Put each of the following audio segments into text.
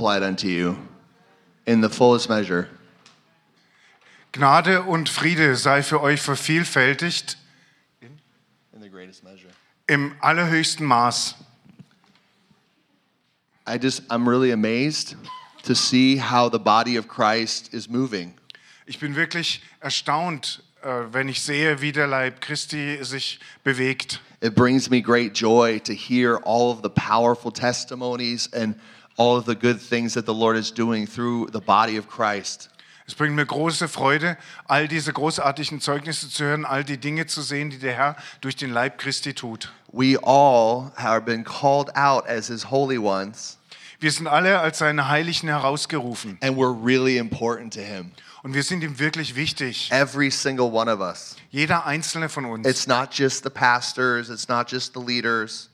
applied unto you in the fullest measure. Gnade und Friede sei für euch vervielfältigt In the greatest measure. im allerhöchsten Maß. I just, I'm really amazed to see how the body of Christ is moving. Ich bin wirklich erstaunt, äh, wenn ich sehe, wie der Leib Christi sich bewegt. It brings me great joy to hear all of the powerful testimonies and all the good things that the Lord is doing through the body of Christ. Es bringt mir große Freude, all diese großartigen Zeugnisse zu hören, all die Dinge zu sehen, die der Herr durch den Leib Christi tut. We all have been called out as his holy ones, Wir sind alle als seine Heiligen herausgerufen and we're really important to him. und wir sind ihm wirklich wichtig. Every single one of us. Jeder einzelne von uns. It's not just the pastors, it's not just the leaders,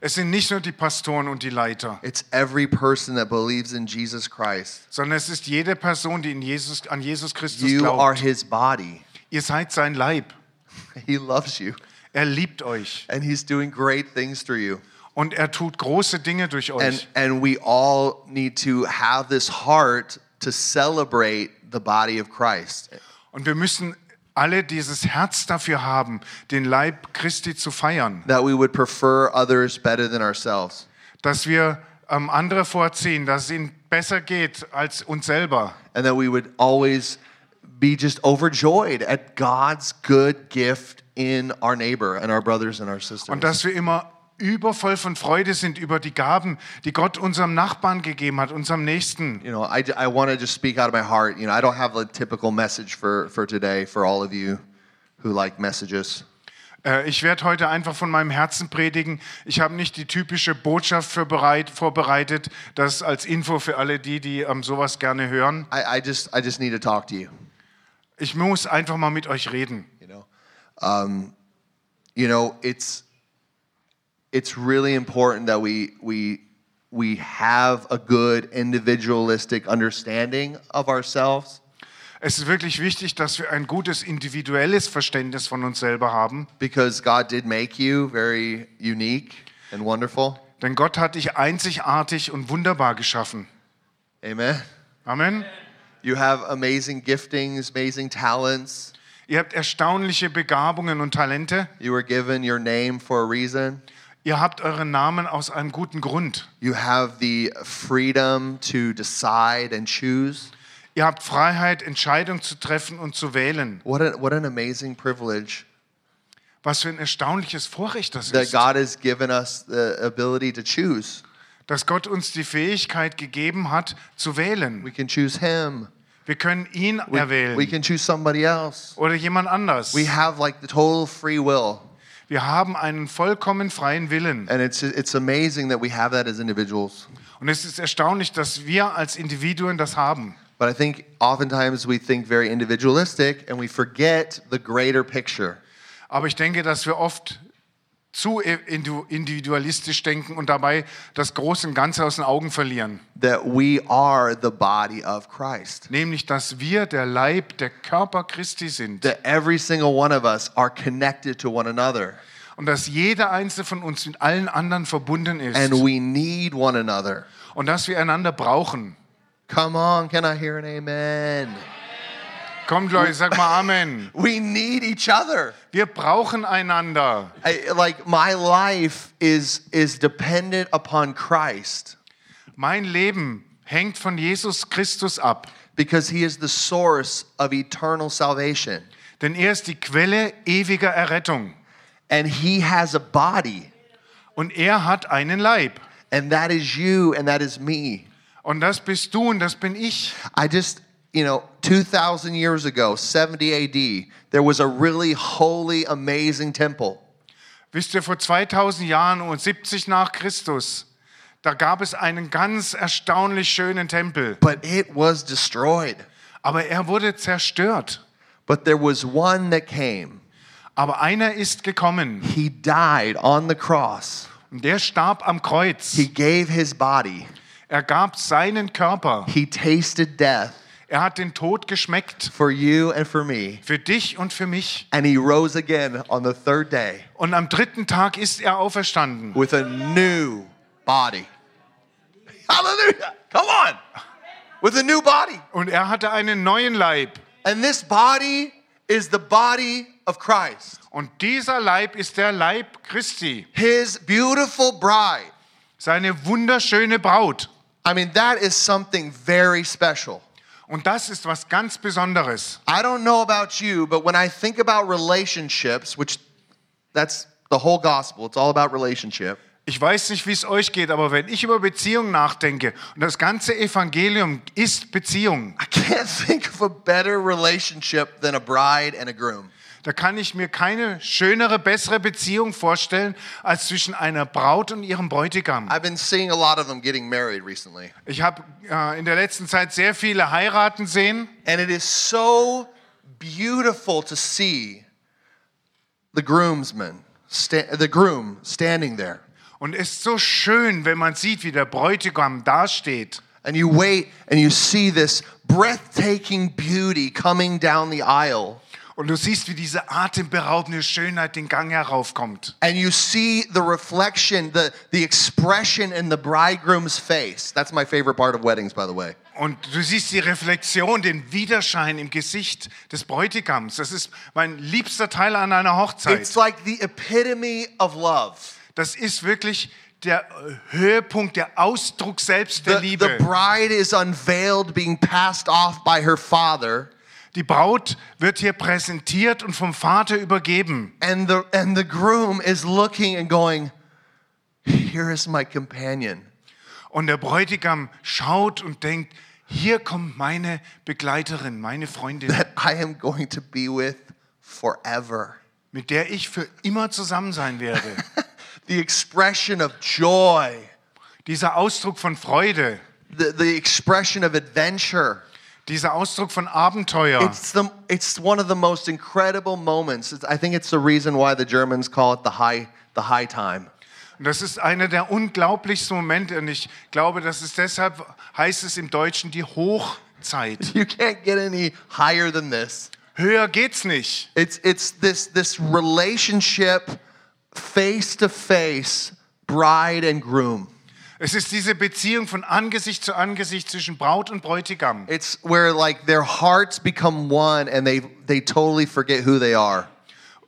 Es sind nicht nur die Pastoren und die Leiter, it's every person that believes in Jesus Christ. sondern es ist jede Person, die in Jesus, an Jesus Christus You are glaubt. his body. Ihr seid sein Leib. He loves you, Er liebt euch and he's doing great things through you. und er tut große Dinge durch And, euch. and we all need to have this heart to celebrate the body of Christ. Und wir müssen alle dieses Herz dafür haben, den Leib Christi zu feiern, That we would prefer others better than ourselves. dass wir ähm, andere vorziehen, dass es ihnen besser geht als uns selber. And that we would always be just overjoyed at God's good gift in our neighbor and our brothers and our sisters. Und dass wir immer übervoll von Freude sind über die Gaben, die Gott unserem Nachbarn gegeben hat, unserem Nächsten. you know, I, I want to just speak out of my heart. You know, I don't have a typical message for, for today for all of you who like messages. Äh, Ich werde heute einfach von meinem Herzen predigen. Ich habe nicht die typische Botschaft bereit, vorbereitet, das als Info für alle die, die ähm, sowas gerne hören. I, I just I just need to talk to you. Ich muss einfach mal mit euch reden. You know, um, you know, it's it's really important that we we we have a good individualistic understanding of ourselves Es ist wirklich wichtig, dass wir ein gutes individuelles Verständnis von uns selber haben. because God did make you very unique and wonderful. Denn Gott hat dich einzigartig und wunderbar geschaffen. Amen. Amen. You have amazing giftings, amazing talents. Ihr habt erstaunliche Begabungen und Talente. You were given your name for a reason. Ihr habt euren Namen aus einem guten Grund. You have the freedom to decide and choose. Ihr habt Freiheit, Entscheidungen zu treffen und zu wählen. What, a, what an amazing privilege Was für ein erstaunliches Vorrecht das that ist. God has given us the ability to choose. Dass Gott uns die Fähigkeit gegeben hat, zu wählen. We can choose Him. Wir können ihn We, erwählen we can choose somebody else. oder jemand anders. We have like the total free will. Wir haben einen vollkommen freien Willen. And it's, it's amazing that we have that as individuals. Und es ist erstaunlich, dass wir als Individuen das haben. But I think oftentimes we think very individualistic and we forget the greater picture. Aber ich denke, dass wir oft zu individualistisch denken und dabei das Große und Ganze aus den Augen verlieren. That we are the body of Christ. Nämlich, dass wir der Leib, der Körper Christi sind. That every single one of us are connected to one another. Und dass jeder einzelne von uns mit allen anderen verbunden ist. And we need one another. Und dass wir einander brauchen. Come on, can I hear an amen? Kommt Leute, sag mal Amen. We need each other. Wir brauchen einander. I, like my life is is dependent upon Christ Mein Leben hängt von Jesus Christus ab. because he is the source of eternal salvation. Denn er ist die Quelle ewiger Errettung. And he has a body, Und er hat einen Leib. and that is you and that is me. Und das bist du und das bin ich. I just, you know, 2000 years ago, 70 AD, there was a really holy amazing temple. Wisst ihr, vor 2000 Jahren und 70 nach Christus, da gab es einen ganz erstaunlich schönen Tempel. But it was destroyed. Aber er wurde zerstört. But there was one that came. Aber einer ist gekommen He died on the cross. und der starb am Kreuz. He gave his body. Er gab seinen Körper. He tasted death Er hat den Tod geschmeckt. for you and for me. Für dich und für mich. And he rose again on the third day Und am dritten Tag ist er auferstanden. with a new body. Hallelujah. Come on. With a new body. Und er hatte einen neuen Leib. And this body is the body of Christ, Und dieser Leib ist der Leib Christi, his beautiful bride. seine wunderschöne Braut. I mean, that is something very special. Und das ist was ganz Besonderes. I don't know about you, but when I think about relationships, which that's the whole gospel, it's all about relationship. Ich weiß nicht, wie es euch geht, aber wenn ich über Beziehung nachdenke und das ganze Evangelium ist Beziehung, I can't think of a better relationship than a bride and a groom. Da kann ich mir keine schönere, bessere Beziehung vorstellen als zwischen einer Braut und ihrem Bräutigam. I've been seeing a lot of them getting married recently. Ich habe äh, in der letzten Zeit sehr viele heiraten sehen And it is so beautiful to see the groomsman, the groom standing there. und es ist so schön, wenn man sieht, wie der Bräutigam dasteht. And you wait and you see this breathtaking beauty coming down the aisle. Und du siehst, wie diese atemberaubende Schönheit den Gang heraufkommt. And you see the reflection, the, the expression in the bridegroom's face. That's my favorite part of weddings, by the way. Und du siehst die Reflexion, den Widerschein im Gesicht des Bräutigams. Das ist mein liebster Teil an einer Hochzeit. It's like the epitome of love. Das ist wirklich der Höhepunkt, der Ausdruck selbst der The, the Liebe. bride is unveiled, being passed off by her father. Die Braut wird hier präsentiert und vom Vater übergeben. And the, and the groom is looking and going, Here is my companion. Und der Bräutigam schaut und denkt, hier kommt meine Begleiterin, meine Freundin, that I am going to be with forever. mit der ich für immer zusammen sein werde. The expression of joy, Dieser Ausdruck von Freude, the, the expression of adventure. Dieser Ausdruck von Abenteuer. It's, the, it's one of the most incredible moments. It's, I think it's the reason why the Germans call it the high, the high time. Und das ist einer der unglaublichsten Momente und ich glaube, das ist deshalb, heißt es im Deutschen, die Hochzeit. You can't get any higher than this. Höher geht's nicht. It's, it's this, this relationship face to face, bride and groom. Es ist diese Beziehung von Angesicht zu Angesicht zwischen Braut und Bräutigam. It's where like their hearts become one and they, they totally forget who they are.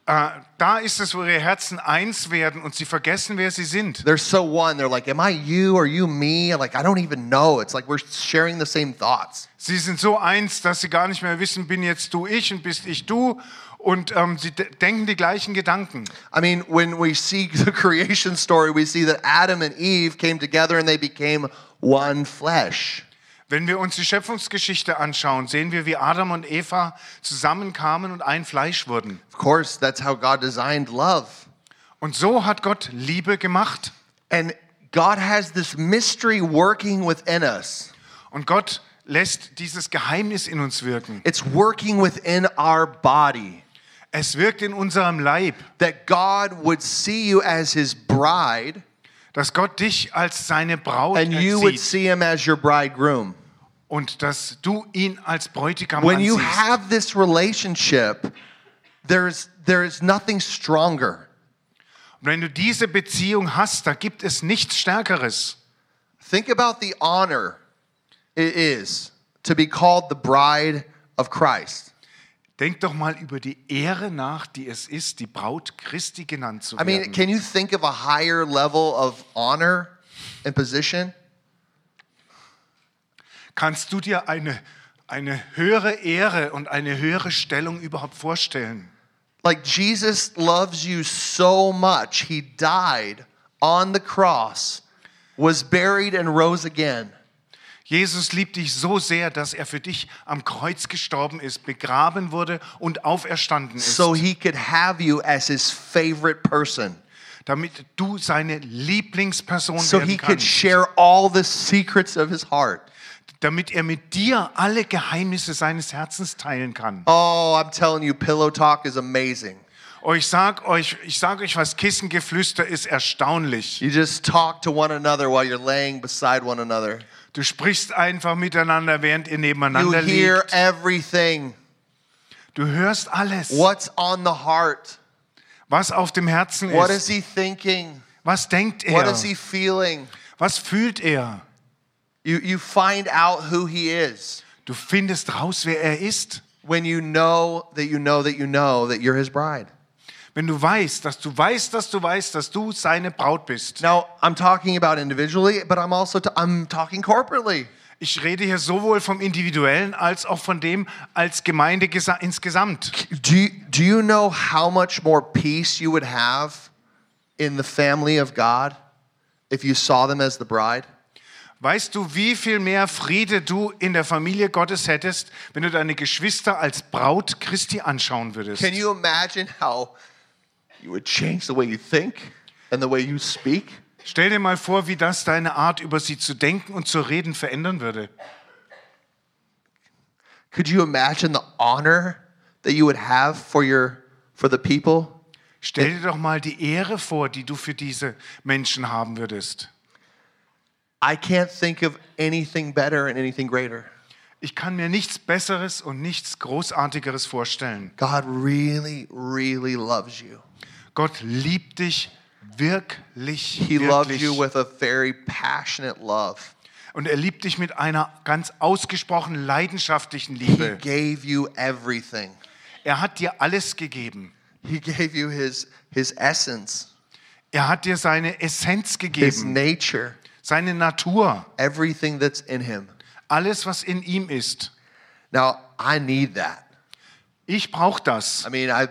Äh, da ist es, wo ihre Herzen eins werden und sie vergessen, wer sie sind. They're so one. They're like, Am I you? Are you me? Like, I don't even know. It's like we're sharing the same thoughts. Sie sind so eins, dass sie gar nicht mehr wissen, bin jetzt du ich und bist ich du. Und ähm, sie de denken die gleichen Gedanken. I mean, when we see the creation story, we see that Adam and Eve came together and they became one flesh. Wenn wir uns die Schöpfungsgeschichte anschauen, sehen wir, wie Adam und Eva zusammenkamen und ein Fleisch wurden. Of course, that's how God designed love. Und so hat Gott Liebe gemacht. And God has this mystery working within us. Und Gott lässt dieses Geheimnis in uns wirken. It's working within our body. Es wirkt in unserem Leib, That God would see you as his bride dass Gott dich als seine Braut and you would sieht see him as your bridegroom. und dass du ihn als Bräutigam When you ansiehst. have this relationship, there's, there's nothing stronger. Und wenn du diese Beziehung hast, da gibt es nichts Stärkeres. Think about the honor it is to be called the bride of Christ. Denk doch mal über die Ehre nach, die es ist, die Braut Christi genannt zu I mean, werden. can you think of a higher level of honor and position? Kannst du dir eine, eine höhere Ehre und eine höhere Stellung überhaupt vorstellen? Like Jesus loves you so much, he died on the cross, was buried, and rose again. Jesus liebt dich so sehr, dass er für dich am Kreuz gestorben ist, begraben wurde und auferstanden ist, so he could have you as his favorite person. damit du seine Lieblingsperson So werden he could kannst, share all the secrets of his heart. damit er mit dir alle Geheimnisse seines Herzens teilen kann. Oh, I'm telling you, Pillow Talk is amazing. Oh, ich sag euch, ich sag euch was, Kissengeflüster ist erstaunlich. You just talk to one another while you're laying beside one another. Du sprichst einfach miteinander, während ihr You nebeneinander hear liegt. everything. Du hörst alles, What's on the heart? was auf dem Herzen What is ist. he thinking? Was denkt What er? is he feeling? Was fühlt er? You, you find out who he is Du findest raus, wer er ist. when you know that you know that you know that you're his bride. Wenn du weißt, dass du weißt, dass du weißt, dass du seine Braut bist. Now, I'm talking about individually, but I'm also I'm talking corporately. Ich rede hier sowohl vom Individuellen als auch von dem als Gemeinde gesa- insgesamt. Do you, do you know how much more peace you would have in the family of God if you saw them as the bride? Weißt du, wie viel mehr Friede du in der Familie Gottes hättest, wenn du deine Geschwister als Braut Christi anschauen würdest? Can you imagine how you would change the way you think and the way you speak? Stell dir mal vor, wie das deine Art, über sie zu denken und zu reden, verändern würde. Could you imagine the honor that you would have for your for the people? Stell dir doch mal die Ehre vor, die du für diese Menschen haben würdest. I can't think of anything better and anything greater. Ich kann mir nichts Besseres und nichts Großartigeres vorstellen. God really, really loves you. Gott liebt dich wirklich, He loves you with a very passionate love. Und er liebt dich mit einer ganz ausgesprochen leidenschaftlichen He Liebe. gave you everything. Er hat dir alles gegeben. He gave you his his essence, Er hat dir seine Essenz his gegeben, nature, seine Natur, everything that's in him. alles, was in ihm ist. Now, I need that. Ich brauche das. I mean, I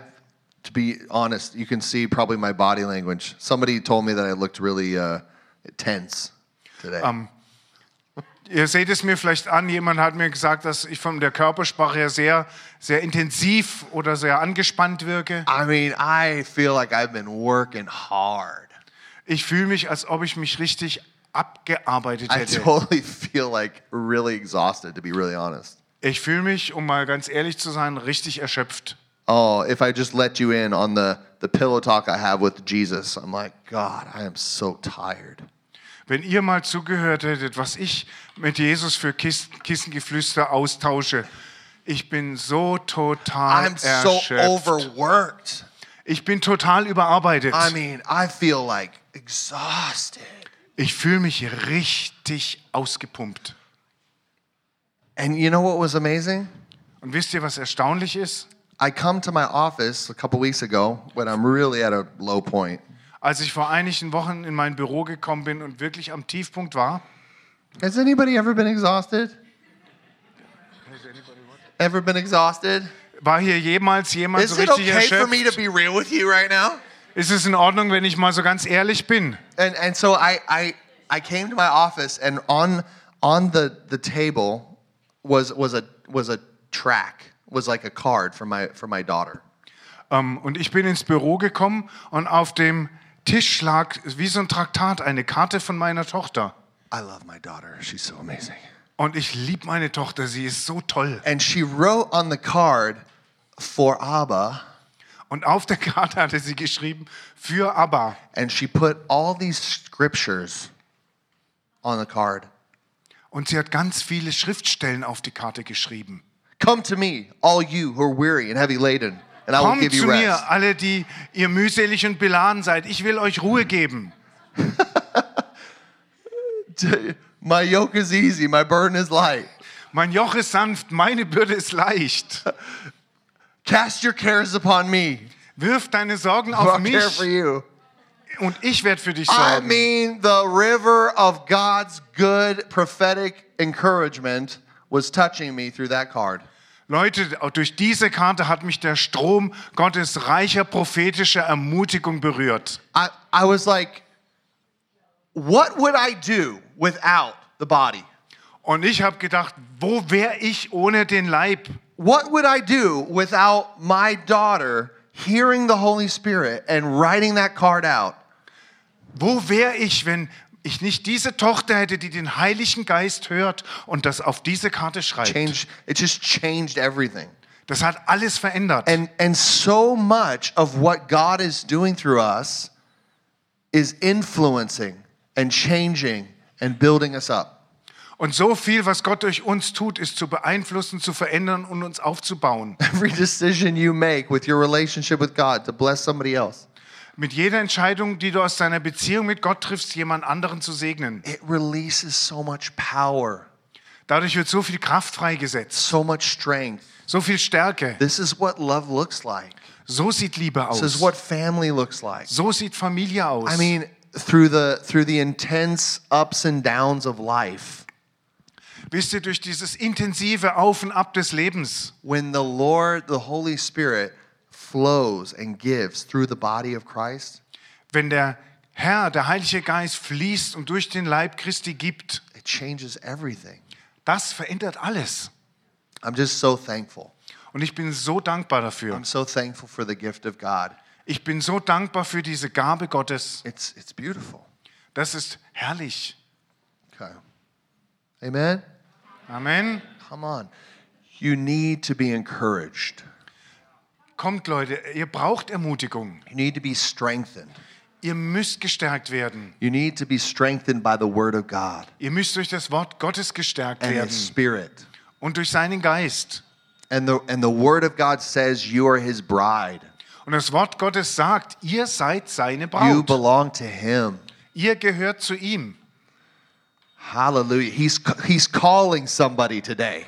to be honest, you can see probably my body language. Somebody told me that I looked really uh, tense today. Ähm, Ihr seht es mir vielleicht an, jemand hat mir gesagt, dass ich von der Körpersprache her sehr, sehr intensiv oder sehr angespannt wirke. I mean, I feel like I've been working hard. Ich fühle mich, als ob ich mich richtig abgearbeitet I hätte. totally feel like really exhausted, to be really honest. Ich fühle mich, um mal ganz ehrlich zu sein, richtig erschöpft. Oh, if I just let you in on the, the pillow talk I have with Jesus, I'm like, God, I am so tired. Wenn ihr mal zugehört hättet, was ich mit Jesus für Kiss Kissengeflüster austausche, ich bin so total I'm so erschöpft. overworked. Ich bin total überarbeitet. I mean, I feel like exhausted. Ich fühle mich richtig ausgepumpt. And you know what was amazing? Und wisst ihr, was erstaunlich ist? I come to my office a couple weeks ago when I'm really at a low point. Als ich vor einigen Wochen in mein Büro gekommen bin und wirklich am Tiefpunkt war, Has anybody ever been exhausted? Ever been exhausted? war hier jemals jemand Is so it richtig okay for me to be real with you right now? Ist es in Ordnung, wenn ich mal so ganz ehrlich bin? And and so I I I came to my office and on on the the table was was a was a track was like a card for my for my daughter. Ähm, und ich bin ins Büro gekommen und auf dem Tisch lag wie so ein Traktat eine Karte von meiner Tochter. I love my daughter. She's so amazing. Und ich liebe meine Tochter, sie ist so toll. And she wrote on the card for Abba Und auf der Karte hatte sie geschrieben, für Abba. and she put all these scriptures on the card. Und sie hat ganz viele Schriftstellen auf die Karte geschrieben. Come to me, all you who are weary and heavy laden, and I will Kommt give you zu mir, alle, die ihr mühselig und beladen seid. Ich will euch Ruhe geben. My yoke is easy, my burden is light. Mein Joch ist sanft, meine Bürde ist leicht. Cast your cares upon me. Wirf deine Sorgen auf I care for mich you. und ich werde für dich I sorgen. mean, the river of God's good prophetic encouragement was touching me through that card. Leute, durch diese Karte hat mich der Strom Gottes reicher prophetischer Ermutigung berührt. I, I was like, what would I do without the body? Und ich habe gedacht, wo wäre ich ohne den Leib? What would I do without my daughter hearing the Holy Spirit and writing that card out? Wo wäre ich, wenn ich nicht diese Tochter hätte, die den Heiligen Geist hört und das auf diese Karte schreibt? Change, it just changed everything. Das hat alles verändert. And, and so much of what God is doing through us is influencing and changing and building us up. Und so viel, was Gott durch uns tut, ist zu beeinflussen, zu verändern und uns aufzubauen. Every decision you make with your relationship with God to bless somebody else, mit jeder Entscheidung, die du aus deiner Beziehung mit Gott triffst, jemand anderen zu segnen. it releases so much power, Dadurch wird so viel Kraft freigesetzt, so much strength. so viel Stärke. This is what love looks like. So sieht Liebe This is aus. what family looks like. So sieht Familie aus. I mean, through the through the intense ups and downs of life, Wisst ihr, durch dieses intensive Auf und Ab des Lebens, when the Lord, the Holy Spirit, flows and gives through the body of Christ, wenn der Herr, der Heilige Geist fließt und durch den Leib Christi gibt, it changes everything. das verändert alles. I'm just so thankful. Und ich bin so dankbar dafür. I'm so thankful for the gift of God. Ich bin so dankbar für diese Gabe Gottes. It's it's beautiful. Das ist herrlich. Okay. Amen. Amen. Come on. You need to be encouraged. Kommt Leute, ihr braucht Ermutigung. You need to be strengthened. Ihr müsst gestärkt werden. You need to be strengthened by the word of God Ihr müsst durch das Wort Gottes gestärkt and werden his spirit. und durch seinen Geist. And the and the word of God says you are his bride. Und das Wort Gottes sagt, ihr seid seine You Braut. belong to him. Ihr gehört zu ihm. Hallelujah. He's he's calling somebody today.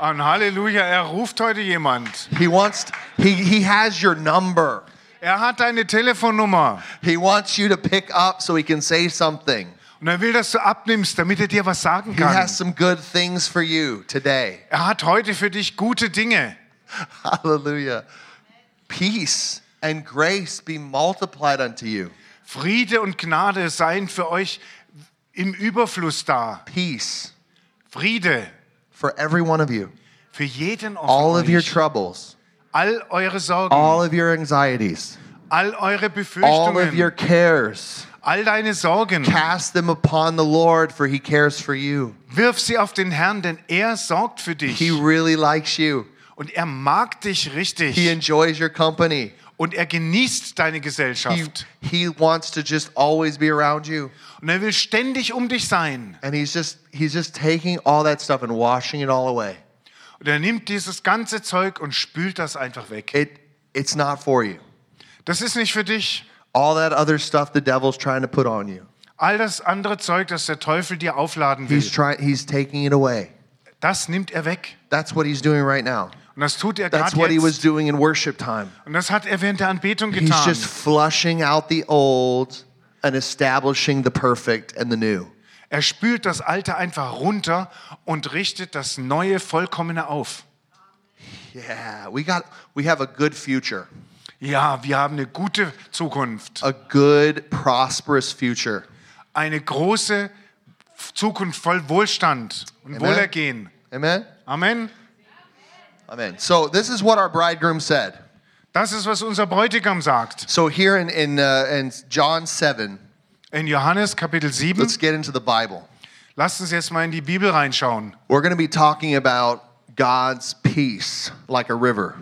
Und Halleluja, er ruft heute jemand. He wants he he has your number. Er hat deine Telefonnummer He wants you to pick up so he can say something. und er will, dass du abnimmst, damit er dir was sagen He kann. has some good things for you today. Er hat heute für dich gute Dinge. Hallelujah. Peace and grace be multiplied unto you. Friede und Gnade seien für euch im Überfluss da. Peace Friede for every one of you. für jeden von All of your troubles, All eure Sorgen, all of your anxieties, all eure all of your cares. all deine Sorgen. Cast them upon the Lord, for he cares for you. Wirf sie auf den Herrn, denn er sorgt für dich. He really likes you. Und er mag dich richtig. He enjoys your company. Und er genießt deine He, Gesellschaft. he wants to just always be around you. Und er will ständig um dich sein. And he's just he's just taking all that stuff and washing it all away. Und er nimmt dieses ganze Zeug und spült das einfach weg. It it's not for you. Das ist nicht für dich. All that other stuff the devil's trying to put on you. All das andere Zeug, das der Teufel dir aufladen will, He's trying he's taking it away. das nimmt er weg. That's what he's doing right now. Und das tut er That's what he was jetzt. doing in worship time. Und das hat er während der Anbetung He's getan. just flushing out the old and establishing the perfect and the new. Er spült das Alte einfach runter und richtet das Neue Vollkommene auf. Yeah, we got we have a good future. Ja, wir haben eine gute Zukunft. A good prosperous future. Eine große Zukunft voll Wohlstand und Amen. Wohlergehen. Amen. Amen. Amen. So this is what our bridegroom said. Das ist, was unser Bräutigam sagt. So here in in, uh, in John 7, In Johannes Kapitel 7, let's get into the Bible. lasst uns jetzt mal in die Bibel reinschauen. We're going to be talking about God's peace like a river.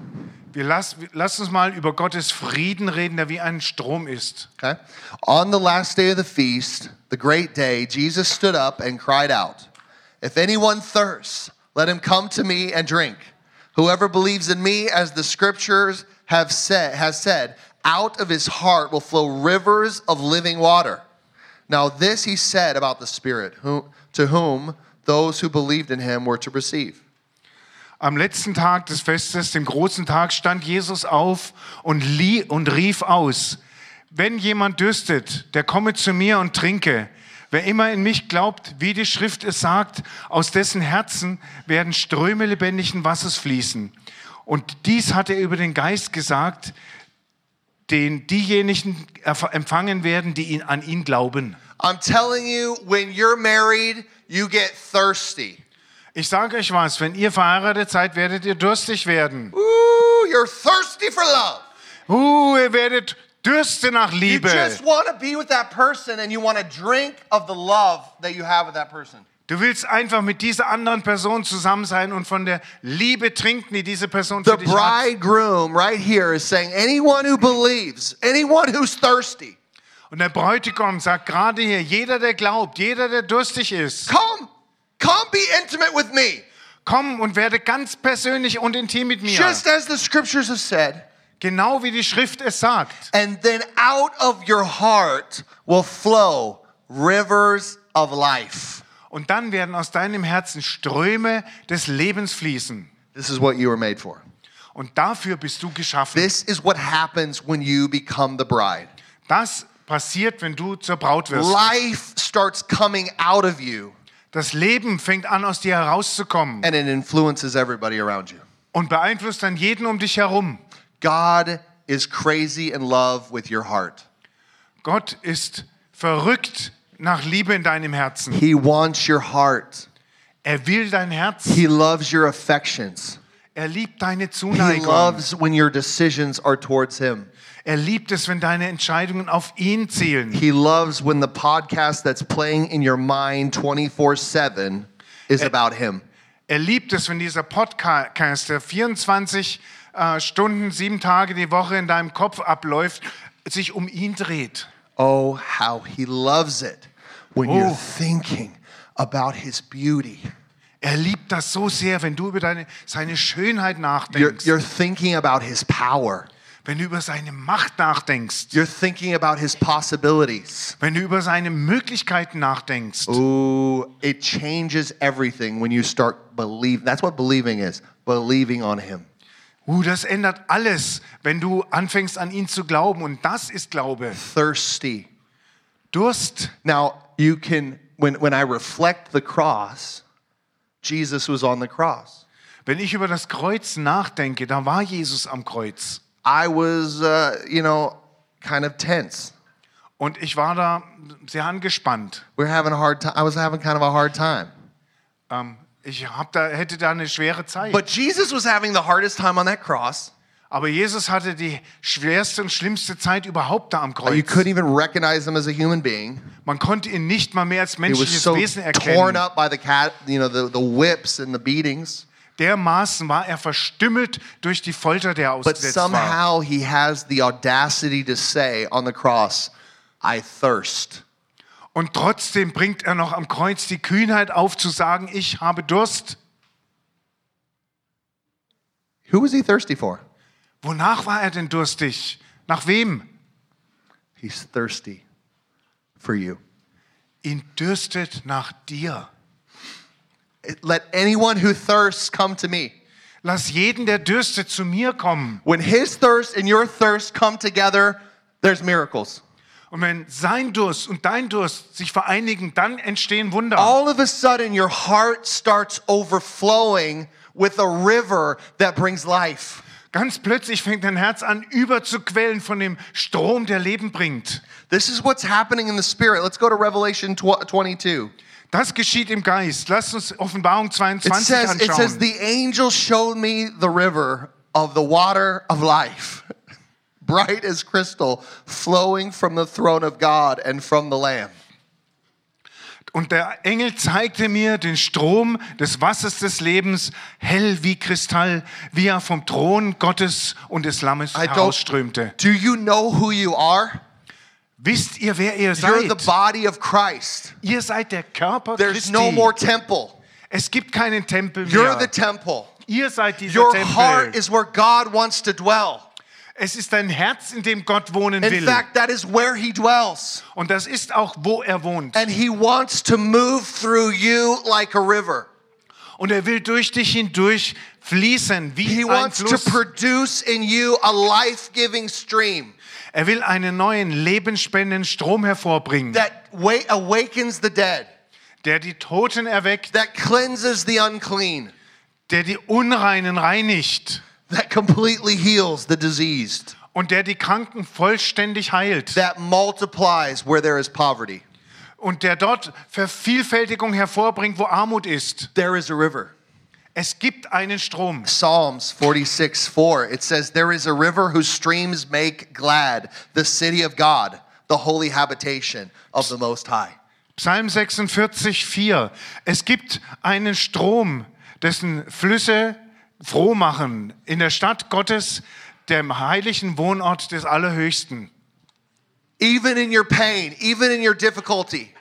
Wir lass, lasst uns mal über Gottes Frieden reden, der wie ein Strom ist. Okay? On the last day of the feast, the great day, Jesus stood up and cried out, If anyone thirsts, let him come to me and drink. Whoever believes in me, as the scriptures have said, has said, out of his heart will flow rivers of living water. Now, this he said about the Spirit, who, to whom those who believed in him were to receive. Am letzten Tag des Festes, dem großen Tag, stand Jesus auf und, und rief aus, wenn jemand dürstet, der komme zu mir und trinke. Wer immer in mich glaubt, wie die Schrift es sagt, aus dessen Herzen werden Ströme lebendigen Wassers fließen. Und dies hat er über den Geist gesagt, den diejenigen empfangen werden, die ihn, an ihn glauben. I'm telling you, when you're married, you get thirsty. Ich sage euch was, wenn ihr verheiratet seid, werdet ihr durstig werden. Ooh, you're thirsty for love. Uh, ihr werdet Dürste nach You Liebe. just want to be with that person and you want to drink of the love that you have with that person. Du willst einfach mit dieser anderen Person zusammen sein und von der Liebe trinken, die diese Person für The dich hat. bridegroom right here is saying, anyone who believes, anyone who's thirsty, Und der Bräutigam sagt gerade hier, jeder, der glaubt, jeder, der durstig ist, come, come be intimate with me. komm und werde ganz persönlich und intim mit mir. Just as the scriptures have said, Genau wie die Schrift es sagt. And then out of your heart will flow rivers of life. Und dann werden aus deinem Herzen Ströme des Lebens fließen. This is what you were made for. Und dafür bist du geschaffen. This is what happens when you become the bride. Das passiert, wenn du zur Braut wirst. Life starts coming out of you Das Leben fängt an, aus dir herauszukommen and it influences everybody around you. und beeinflusst dann jeden um dich herum. God is crazy in love with your heart. Gott ist verrückt nach Liebe in deinem Herzen. He wants your heart. Er will dein Herz. He loves your affections. Er liebt deine He Zuneigung. loves when your decisions are towards Him. Er liebt es, wenn deine Entscheidungen auf ihn zielen. He loves when the podcast that's playing in your mind 24 7 is about Him. Er liebt es, wenn dieser Podcast, der 24 äh, Stunden, sieben Tage die Woche in deinem Kopf abläuft, sich um ihn dreht. Oh, how He loves it when Oh. you're thinking about His beauty. Er liebt das so sehr, wenn du über deine, seine Schönheit You're, nachdenkst, you're thinking about His power. wenn du über seine Macht nachdenkst, You're thinking about His possibilities. wenn du über seine Möglichkeiten nachdenkst. Ooh, it changes everything when you start believing. That's what believing is believing on Him. Uh, das ändert alles, wenn du anfängst an ihn zu glauben. Und das ist Glaube. Thirsty. Durst. Now, you can, when, when I reflect the cross, Jesus was on the cross. Wenn ich über das Kreuz nachdenke, da war Jesus am Kreuz. I was, uh, you know, kind of tense. Und ich war da sehr angespannt. We We're having a hard time. I was having kind of a hard time. Ähm, ich hab da, hätte da eine schwere Zeit. But Jesus was having the hardest time on that cross. Aber Jesus hatte die schwerste und schlimmste Zeit überhaupt da am You Kreuz. couldn't even recognize him as a human being. Man konnte ihn nicht mal mehr als menschliches so Wesen torn erkennen. up by the cat, you know, the, the whips and the beatings. Dermaßen war er verstümmelt durch die Folter, der er But ausgesetzt war. somehow he has the audacity to say on the cross, I thirst. Und trotzdem bringt er noch am Kreuz die Kühnheit auf zu sagen, ich habe Durst. Who was he thirsty for? Wonach war er denn durstig? Nach wem? He's thirsty for you. Ihn dürstet nach dir. Let anyone who thirsts come to me. Lass jeden, der dürstet, zu mir kommen. When his thirst and your thirst come together, there's miracles. Und wenn sein Durst und dein Durst sich vereinigen, dann entstehen Wunder. All of a sudden, your heart starts overflowing with a river that brings life. Ganz plötzlich fängt dein Herz an, überzuquellen von dem Strom, der Leben bringt. This is what's happening in the spirit. Let's go to Revelation tw- 22. Das geschieht im Geist. Lass uns Offenbarung It 22 says, it says, anschauen. the angel showed me the river of the water of life, bright as crystal, flowing from the throne of God and from the Lamb. Und der Engel zeigte mir den Strom des Wassers des Lebens, hell wie Kristall, wie er vom Thron Gottes und des Lammes herausströmte. Do you know who you are? Wisst ihr, wer ihr seid? You're the body of Christ. Ihr seid der Körper There's Christi. no more temple. es gibt keinen Tempel You're the temple. Ihr seid dieser Your Tempel. heart is where God wants to dwell. Es ist dein Herz, in dem Gott wohnen In will. fact, that is where He dwells. Und das ist auch, wo er wohnt. And He wants to move through you like a river. Und er will durch dich hindurch fließen wie He ein wants to Fluss. produce in you a life giving stream Er will einen neuen lebensspendenden Strom hervorbringen, that wa- awakens the dead, der die Toten erweckt, that cleanses the unclean, der die Unreinen reinigt that completely heals the diseased, und der die Kranken vollständig heilt that multiplies where there is poverty. und der dort Vervielfältigung hervorbringt, wo Armut ist. There is a river. Es gibt einen Strom. Psalms 46 4, it says, There is a river whose streams make glad the city of God, the holy habitation of the Most High. Psalm 46, 4. Es gibt einen Strom, dessen Flüsse froh machen in der Stadt Gottes, dem heiligen Wohnort des Allerhöchsten. Even in your pain, even in your difficulty,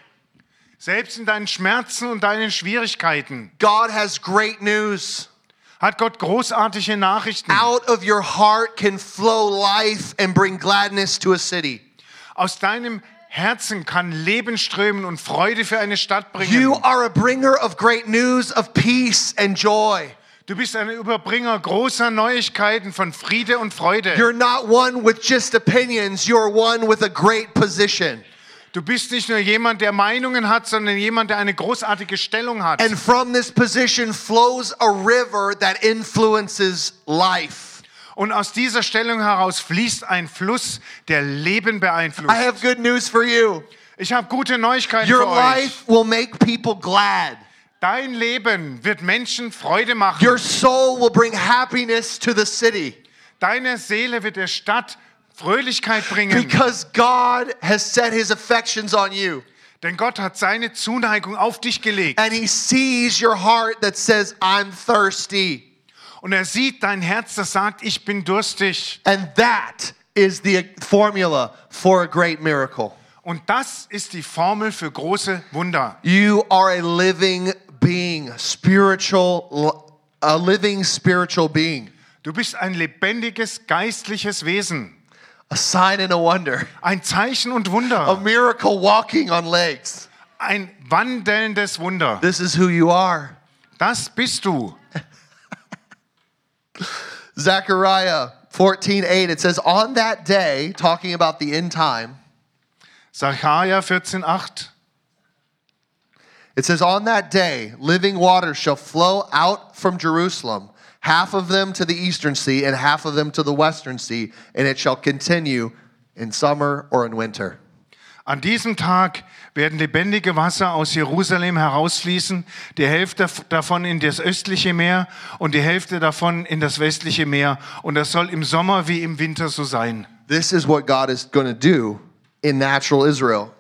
Selbst in deinen Schmerzen und deinen Schwierigkeiten. God has great news. hat Gott großartige Nachrichten. Out of your heart can flow life and bring gladness to a city. Aus deinem Herzen kann Leben strömen und Freude für eine Stadt bringen. You are a bringer of great news of peace and joy. Du bist ein Überbringer großer Neuigkeiten von Friede und Freude. You're not one with just opinions, you're one with a great position. Du bist nicht nur jemand, der Meinungen hat, sondern jemand, der eine großartige Stellung hat. And from this position flows a river that influences life. Und aus dieser Stellung heraus fließt ein Fluss, der Leben I beeinflusst. have good news for you. Ich habe gute Neuigkeiten Your für euch. life will make people glad. Dein Leben wird Menschen Freude machen. Your soul will bring happiness to the city Deine Seele wird der Stadt Fröhlichkeit bringen. because God has set his affections on you. Denn Gott hat seine Zuneigung auf dich gelegt. And he sees your heart that says, I'm thirsty. Und er sieht dein Herz, das sagt, ich bin durstig. And that is the formula for a great miracle. Und das ist die Formel für große Wunder. You are a living being, spiritual, a living spiritual being, Du bist ein lebendiges, geistliches Wesen. a sign and a wonder, Ein Zeichen und Wunder. a miracle walking on legs. Ein wandelndes Wunder. This is who you are. Das bist du. Zechariah 14:8 it says on that day talking about the end time Sacharja 14,8. It says on that day living waters shall flow out from Jerusalem half of them to the eastern sea and half of them to the western sea and it shall continue in summer or in winter. An diesem Tag werden lebendige Wasser aus Jerusalem herausfließen, die Hälfte davon in das östliche Meer und die Hälfte davon in das westliche Meer. Und das soll im Sommer wie im Winter so sein. This is what God is going to do in natural Israel.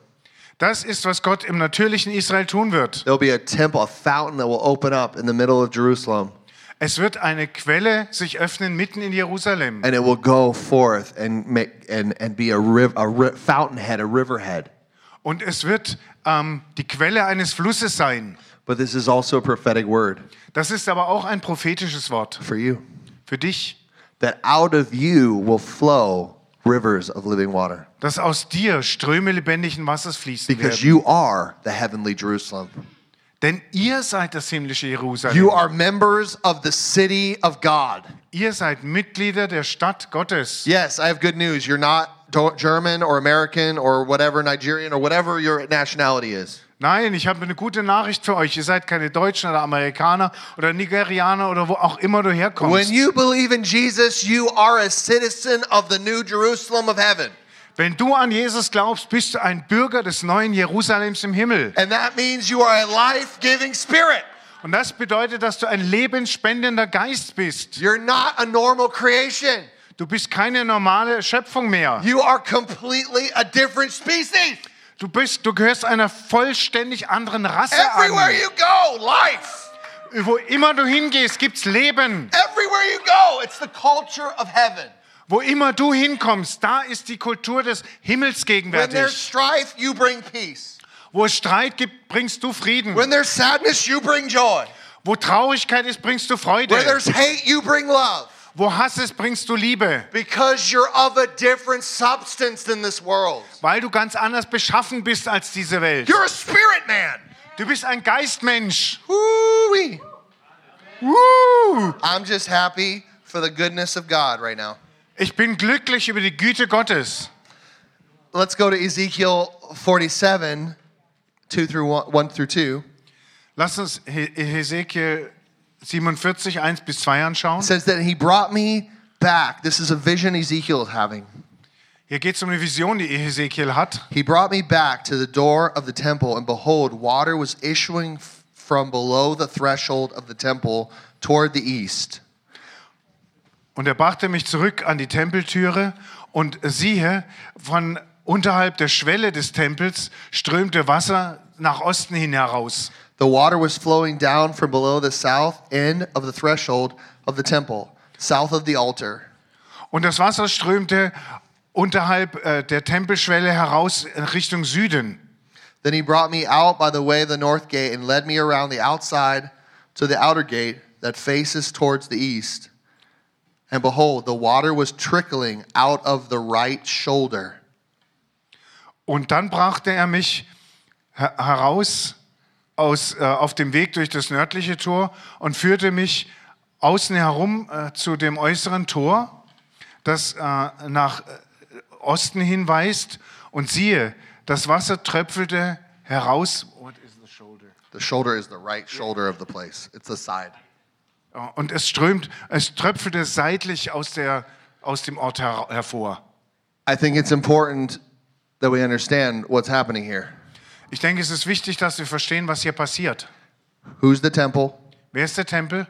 Das ist, was Gott im natürlichen Israel tun wird. There'll be a temple, a fountain that will open up in the middle of Jerusalem Es wird eine Quelle sich öffnen mitten in Jerusalem. and it will go forth and make and, and be a, riv, a ri- fountainhead, a riverhead. Und es wird ähm, die Quelle eines Flusses sein. But this is also a prophetic word Das ist aber auch ein prophetisches Wort for you für dich, that out of you will flow rivers of living water dass aus dir Ströme lebendigen Wassers fließen because werden. you are the heavenly Jerusalem. Denn ihr seid das himmlische Jerusalem. You are members of the city of God. Ihr seid Mitglieder der Stadt Gottes. Yes, I have good news. You're not German or American or whatever, Nigerian or whatever your nationality is. Nein, ich habe eine gute Nachricht für euch. Ihr seid keine Deutschen oder Amerikaner oder Nigerianer oder wo auch immer du When herkommst. you believe in Jesus, you are a citizen of the new Jerusalem of heaven. Wenn du an Jesus glaubst, bist du ein Bürger des neuen Jerusalems im Himmel. And that means you are a life giving spirit. Und das bedeutet, dass du ein lebensspendender Geist bist. You're not a normal creation. Du bist keine normale Schöpfung mehr. You are completely a different species. Du bist, du gehörst einer vollständig anderen Rasse Everywhere an. you go, life. Wo immer du hingehst, gibt's Leben. Everywhere you go, it's the culture of heaven. Wo immer du hinkommst, da ist die Kultur des Himmels When there's gegenwärtig. strife, you bring peace. Wo es Streit gibt, bringst du Frieden. When there's sadness, you bring joy. Wo Traurigkeit ist, bringst du Where Freude. there's hate, you bring love. Wo Hass ist, bringst du Liebe. Because you're of a different substance than this world. Weil du ganz anders beschaffen bist als diese Welt. You're a spirit man. Du bist ein Geistmensch. Woo-wee. Woo! I'm just happy for the goodness of God right now. Ich bin glücklich über die Güte Gottes. Let's go to Ezekiel 47, 2 through 1, 1 through 2. Lass uns He- Hesekiel 47, 1 bis 2 anschauen. It says that he brought me back. This is a vision Ezekiel is having. Hier geht es um eine Vision, die Hesekiel hat. He brought me back to the door of the temple, and behold, water was issuing from below the threshold of the temple toward the east. Und er brachte mich zurück an die Tempeltüre und siehe, von unterhalb der Schwelle des Tempels strömte Wasser nach Osten hin heraus. The water was flowing down from below the south end of the threshold of the temple, south of the altar. Und das Wasser strömte unterhalb äh, der Tempelschwelle heraus in Richtung Süden. Then he brought me out by the way of the north gate and led me around the outside to the outer gate that faces towards the east. And behold, the water was trickling out of the right shoulder. Und dann brachte er mich her- heraus aus, äh, auf dem Weg durch das nördliche Tor und führte mich außen herum äh, zu dem äußeren Tor, das äh, nach äh, Osten hinweist. Und siehe, das Wasser tröpfelte heraus. What is the shoulder? The shoulder is the right shoulder of the place, it's the side. Und es strömt, es tröpfelte seitlich aus, der, aus dem Ort her hervor. I think it's important that we understand what's happening here. Ich denke, es ist wichtig, dass wir verstehen, was hier passiert. Who's the temple? Wer ist der Tempel?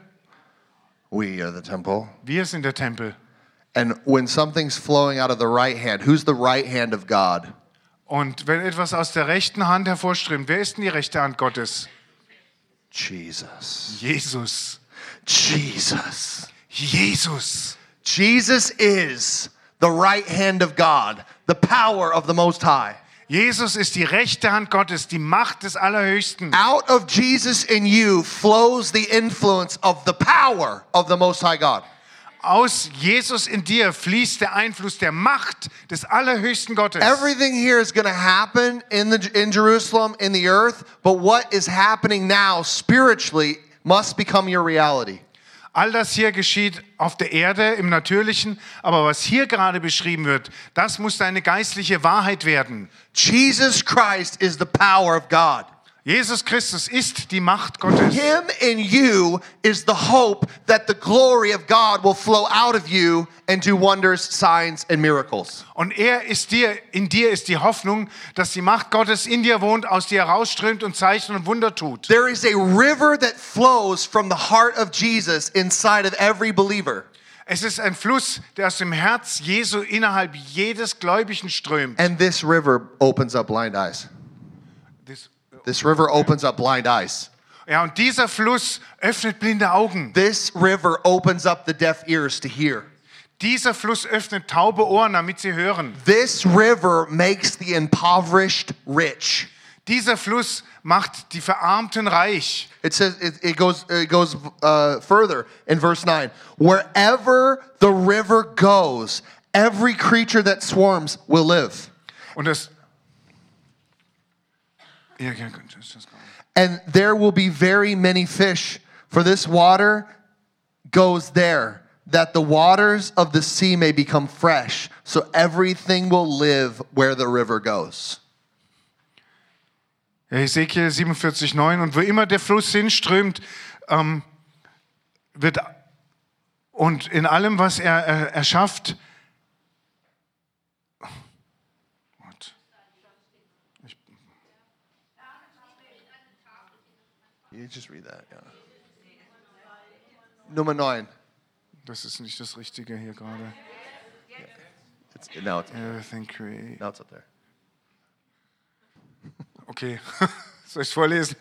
We are the temple. Wir sind der Tempel. And when something's flowing out of the right hand, who's the right hand of God? Und wenn etwas aus der rechten Hand hervorströmt, wer ist denn die rechte Hand Gottes? Jesus. Jesus. Jesus. Jesus. Jesus is the right hand of God, the power of the Most High. Jesus ist die rechte Hand Gottes, die Macht des Allerhöchsten. Out of Jesus in you flows the influence of the power of the Most High God. Aus Jesus in dir fließt der Einfluss der Macht des Allerhöchsten Gottes. Everything here is going to happen in the in Jerusalem in the earth, but what is happening now spiritually must become your reality. All das hier geschieht auf der Erde im Natürlichen, aber was hier gerade beschrieben wird, das muss deine geistliche Wahrheit werden. Jesus Christ is the power of God. Jesus Christus ist die Macht Gottes. Him in you is the hope that the glory of God will flow out of you and do wonders, signs, and miracles. Und er ist dir, in dir ist die Hoffnung, dass die Macht Gottes in dir wohnt, aus dir herausströmt und Zeichen und Wunder tut. There is a river that flows from the heart of Jesus inside of every believer. Es ist ein Fluss, der aus dem Herz Jesu innerhalb jedes Gläubigen strömt. And this river opens up blind eyes. This river opens up blind eyes. Ja, und dieser Fluss öffnet blinde Augen. This river opens up the deaf ears to hear. Dieser Fluss öffnet taube Ohren, damit sie hören. This river makes the impoverished rich. Dieser Fluss macht die Verarmten reich. It says it, it goes it goes uh, further in verse nine. Wherever the river goes, every creature that swarms will live, Und das. Ja, ja, gut, das ist das gerade. And there will be very many fish. For this water goes there, that the waters of the sea may become fresh. So everything will live where the river goes. Ezekiel 47, 9. Und wo immer der Fluss hinströmt, ähm, wird und in allem, was er, er erschafft, You just read that. Yeah. Number nine. das ist nicht das Richtige hier gerade. It's now it's Everything create. now it's up there. Okay, soll ich vorlesen?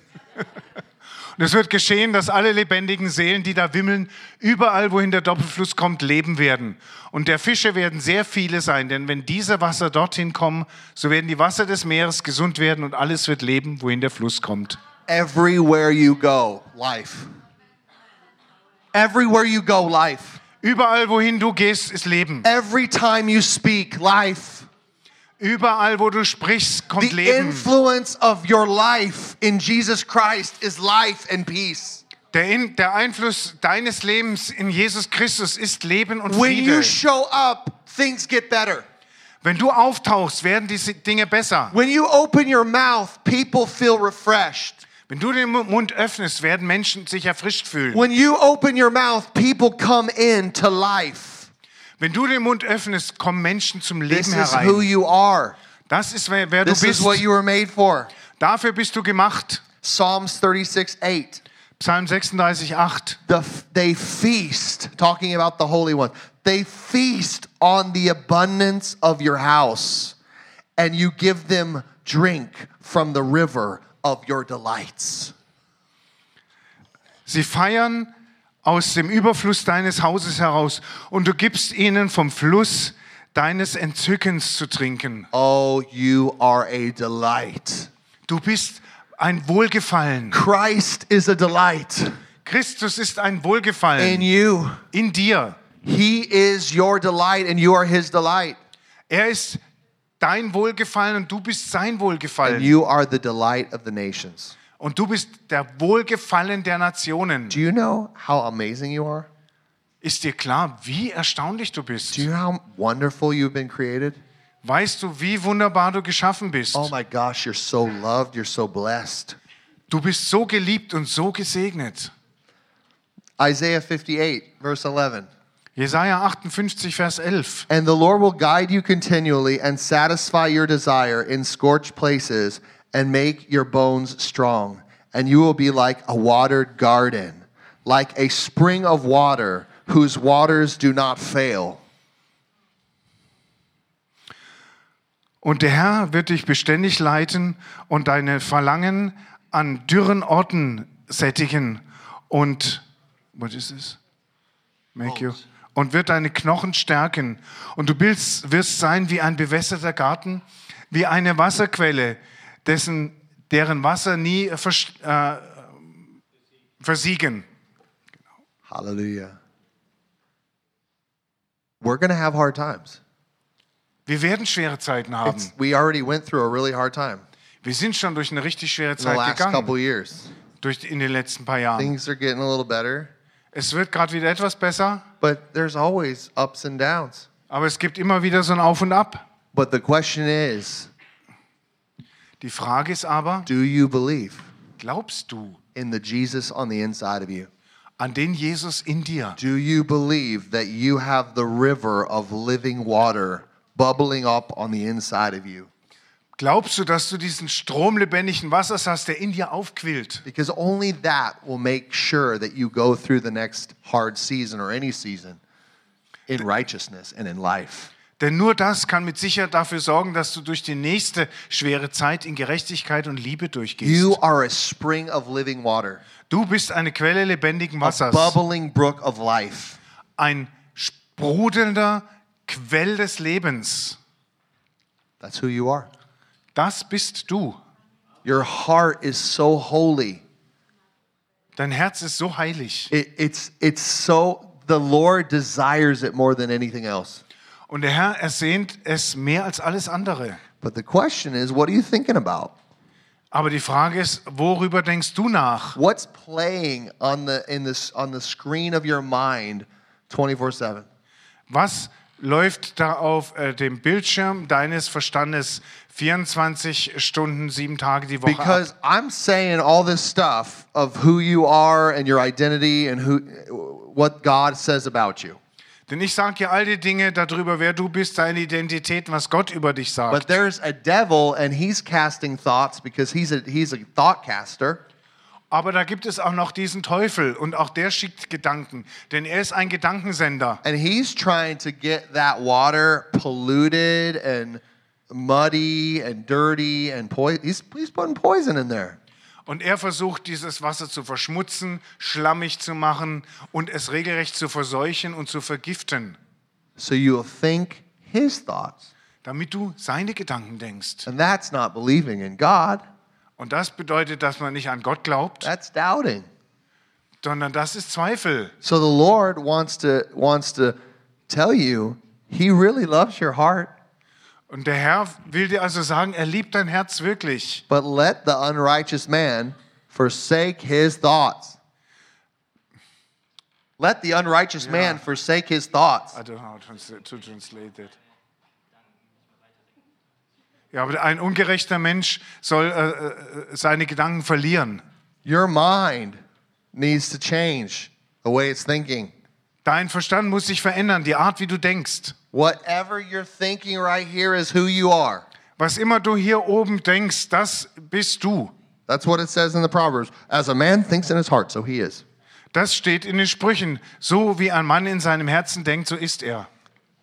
Und es wird geschehen, dass alle lebendigen Seelen, die da wimmeln, überall, wohin der Doppelfluss kommt, leben werden. Und der Fische werden sehr viele sein, denn wenn diese Wasser dorthin kommen, so werden die Wasser des Meeres gesund werden und alles wird leben, wohin der Fluss kommt. Everywhere you go, life. Everywhere you go, life. Überall, wohin du gehst, ist Leben. Every time you speak, life. Überall, wo du sprichst, kommt The Leben. influence of your life in Jesus Christ is life and peace. Der, in, der Einfluss deines Lebens in Jesus Christus ist Leben und When you show up, things get better. Wenn du auftauchst, werden diese Dinge besser. When you open your mouth, people feel refreshed. Wenn du den Mund öffnest, werden Menschen sich erfrischt fühlen. When you open your mouth, people come into life. Wenn du den Mund öffnest, kommen Menschen zum This Leben is who herein. you are. Das ist, wer, wer du This is bist. what you were made for. Dafür bist du gemacht. Psalms 36 8. Psalm 36, 8. The, they feast, talking about the Holy One, they feast on the abundance of your house, and you give them drink from the river of your delights. Sie feiern aus dem Überfluss deines Hauses heraus und du gibst ihnen vom Fluss deines Entzückens zu trinken. Oh, you are a delight. Du bist ein Wohlgefallen. Christ is a delight. Christus ist ein in Wohlgefallen you. in dir. He is your delight and you are his delight. Er ist dein Wohlgefallen und du bist sein And Wohlgefallen. you are the delight of the nations. Und du bist der Wohlgefallen der Nationen. Do you know how amazing you are? Ist dir klar, wie erstaunlich du bist? Do you know how wonderful you've been created? Weißt du, wie wunderbar du geschaffen bist? Oh my gosh, you're so loved, you're so blessed. Du bist so geliebt und so gesegnet. Isaiah 58, verse 11. Jesaja 58, Vers 11. And the Lord will guide you continually and satisfy your desire in scorched places and make your bones strong. And you will be like a watered garden, like a spring of water whose waters do not fail. Und der Herr wird dich beständig leiten und deine Verlangen an dürren Orten sättigen und what is this? Make you und wird deine Knochen stärken und du wirst, wirst sein wie ein bewässerter Garten, wie eine Wasserquelle, dessen deren Wasser nie vers, äh, versiegen. Hallelujah. We're going to have hard times. Wir werden schwere Zeiten haben. It's, we already went through a really hard time Wir sind schon durch eine richtig schwere in the Zeit last gegangen, couple years. durch in den letzten paar Jahren. Things are getting a little better, Es wird gerade wieder etwas besser, but there's always ups and downs. aber es gibt immer wieder so ein Auf und Ab. But the question is Die Frage ist aber, do you believe glaubst du in the Jesus on the inside of you? an den Jesus in dir? Do you believe that you have the river of living water bubbling up on the inside of you? Glaubst du, dass du diesen Strom lebendigen Wassers hast, der in dir aufquillt? Because only that will make sure that you go through the next hard season or any season in righteousness and in life. Denn nur das kann mit Sicherheit dafür sorgen, dass du durch die nächste schwere Zeit in Gerechtigkeit und Liebe durchgehst. You are a spring of living water, Du bist eine Quelle lebendigen a Wassers, bubbling brook of life. ein sprudelnder Quell des Lebens. That's who you are. Das bist du. Your heart is so holy. Dein Herz ist so heilig. It, it's, it's so, the Lord desires it more than anything else. Und der Herr ersehnt es mehr als alles andere. But the question is, what are you thinking about? Aber die Frage ist, worüber denkst du nach? What's playing on the, in this, on the screen of your mind 24 7? Was läuft da auf äh, dem Bildschirm deines Verstandes 24 Stunden, sieben Tage die Woche ab? Because I'm saying all this stuff of who you are and your identity and who, what God says about you. Denn ich sage dir all die Dinge darüber, wer du bist, deine Identität, was Gott über dich sagt. But there's a devil and he's casting thoughts because he's a, he's a thought caster. Aber da gibt es auch noch diesen Teufel und auch der schickt Gedanken, denn er ist ein Gedankensender. And he's trying to get that water polluted and muddy and dirty and poison. He's, he's putting poison in there. Und er versucht, dieses Wasser zu verschmutzen, schlammig zu machen und es regelrecht zu verseuchen und zu vergiften, So you'll think his thoughts. damit du seine Gedanken denkst. And that's not believing in God, Und das bedeutet, dass man nicht an Gott glaubt, that's doubting. sondern das ist Zweifel. So the Lord wants to wants to tell you he really loves your heart, Und der Herr will dir also sagen, er liebt dein Herz wirklich. but let the unrighteous man forsake his thoughts. Let the unrighteous man forsake his thoughts. I don't know how to translate it. Ja, aber ein ungerechter Mensch soll äh, äh, seine Gedanken verlieren. Your mind needs to change the way it's thinking. Dein Verstand muss sich verändern, die Art, wie du denkst. Whatever you're thinking right here is who you are. Was immer du hier oben denkst, das bist du. That's what it says in the Proverbs. As a man thinks in his heart, so he is. Das steht in den Sprüchen. So wie ein Mann in seinem Herzen denkt, so ist er.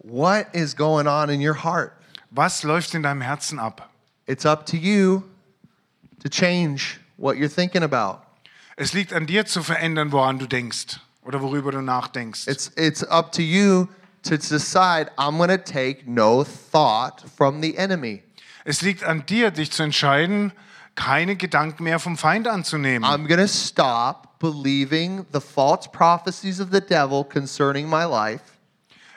What is going on in your heart? Was läuft in deinem Herzen ab? It's up to you to change what you're thinking about. Es liegt an dir zu verändern, woran du denkst oder worüber du nachdenkst. It's it's up to you to decide I'm going to take no thought from the enemy. Es liegt an dir, dich zu entscheiden, keine Gedanken mehr vom Feind anzunehmen. I'm going to stop believing the false prophecies of the devil concerning my life.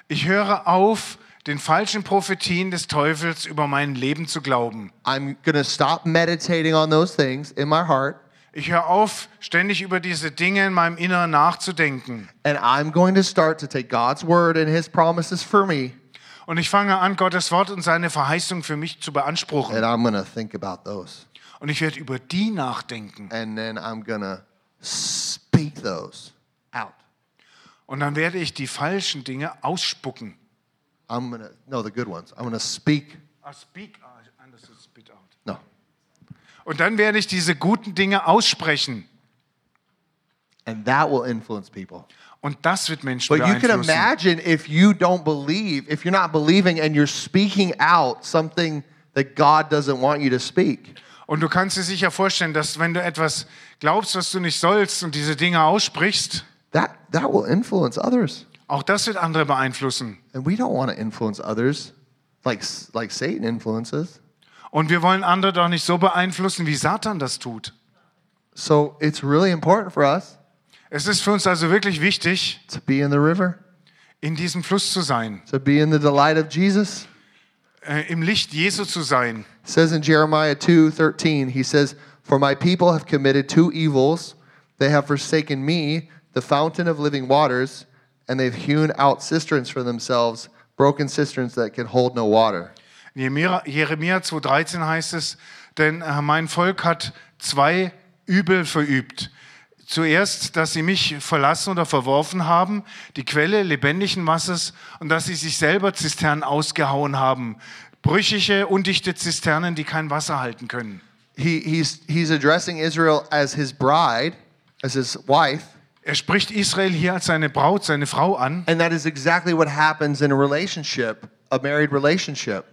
Ich höre auf, den falschen Prophetien des Teufels über mein Leben zu glauben. I'm going to stop meditating on those things in my heart. Ich höre auf, ständig über diese Dinge in meinem Inneren nachzudenken. And I'm going to start to take God's word and his promises for me. Und ich fange an, Gottes Wort und seine Verheißung für mich zu beanspruchen. And I'm going to think about those. Und ich werde über die nachdenken. And then I'm going to speak those out. Und dann werde ich die falschen Dinge ausspucken. I'm going to, no, the good ones. I'm going to speak. Ah, speak, understood, spit out. No. Und dann werde ich diese guten Dinge aussprechen. And that will influence people. Und das wird Menschen But you can imagine if you don't believe, if you're not believing and you're speaking out something that God doesn't want you to speak. Und du kannst dir sicher vorstellen, dass wenn du etwas glaubst, was du nicht sollst und diese Dinge aussprichst, That that will influence others. Auch das wird andere beeinflussen. And we don't want to influence others like like Satan influences. Und wir wollen andere doch nicht so beeinflussen, wie Satan das tut. So it's really important for us Es ist für uns also wirklich wichtig, to be in the river, in diesem Fluss zu sein, to be in the delight of Jesus. äh, im Licht Jesu zu sein. It says in Jeremiah 2:13, he says, "For my people have committed two evils. They have forsaken me, the fountain of living waters, and they've hewn out cisterns for themselves, broken cisterns that can hold no water." Jeremia 2,13 heißt es, denn äh, mein Volk hat zwei Übel verübt. Zuerst, dass sie mich verlassen oder verworfen haben, die Quelle lebendigen Wassers, und dass sie sich selber Zisternen ausgehauen haben. Brüchige, undichte Zisternen, die kein Wasser halten können. He, he's, he's addressing Israel as his bride, as his wife, Er spricht Israel hier als seine Braut, seine Frau an. and that is exactly what happens in a relationship, a married relationship.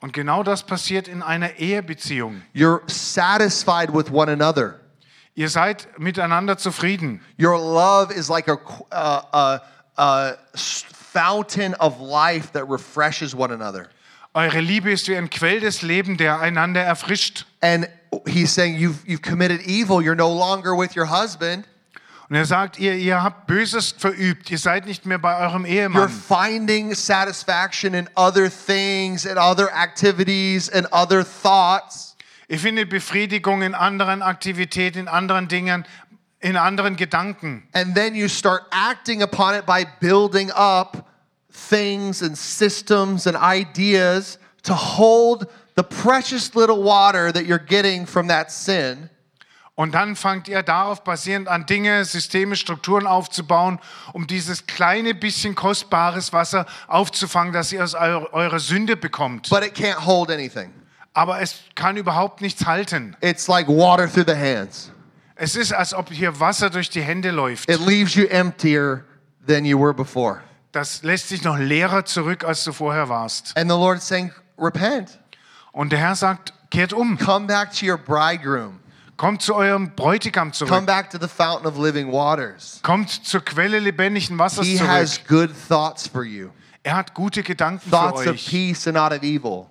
Und genau das passiert in einer Ehebeziehung. You're satisfied with one another. Ihr seid miteinander zufrieden. Your love is like a, a, a fountain of life that refreshes one another. Eure Liebe ist wie ein Quell des Lebens, der einander erfrischt. And he's saying, you've, you've committed evil. You're no longer with your husband. Und er sagt, ihr, ihr habt Böses verübt, ihr seid nicht mehr bei eurem You're Ehemann. finding satisfaction in other things and other activities and other thoughts. Ihr findet Befriedigung in anderen Aktivitäten, in anderen Dingen, in anderen Gedanken. And then you start acting upon it by building up things and systems and ideas to hold the precious little water that you're getting from that sin. Und dann fangt ihr darauf basierend an Dinge, Systeme, Strukturen aufzubauen, um dieses kleine bisschen kostbares Wasser aufzufangen, das ihr aus eu- eurer Sünde bekommt. But it can't hold anything. Aber es kann überhaupt nichts halten. It's like water through the hands. Es ist, als ob hier Wasser durch die Hände läuft. It leaves you emptier than you were before. Das lässt dich noch leerer zurück, als du vorher warst. And the Lord's saying, repent. Und der Herr sagt, kehrt um, Come back to your bridegroom. Kommt zu eurem Bräutigam Come zurück, back to the fountain of living waters. kommt zur Quelle lebendigen Wassers He has good thoughts for you. Er hat gute Gedanken für Thoughts of euch. peace and not of evil.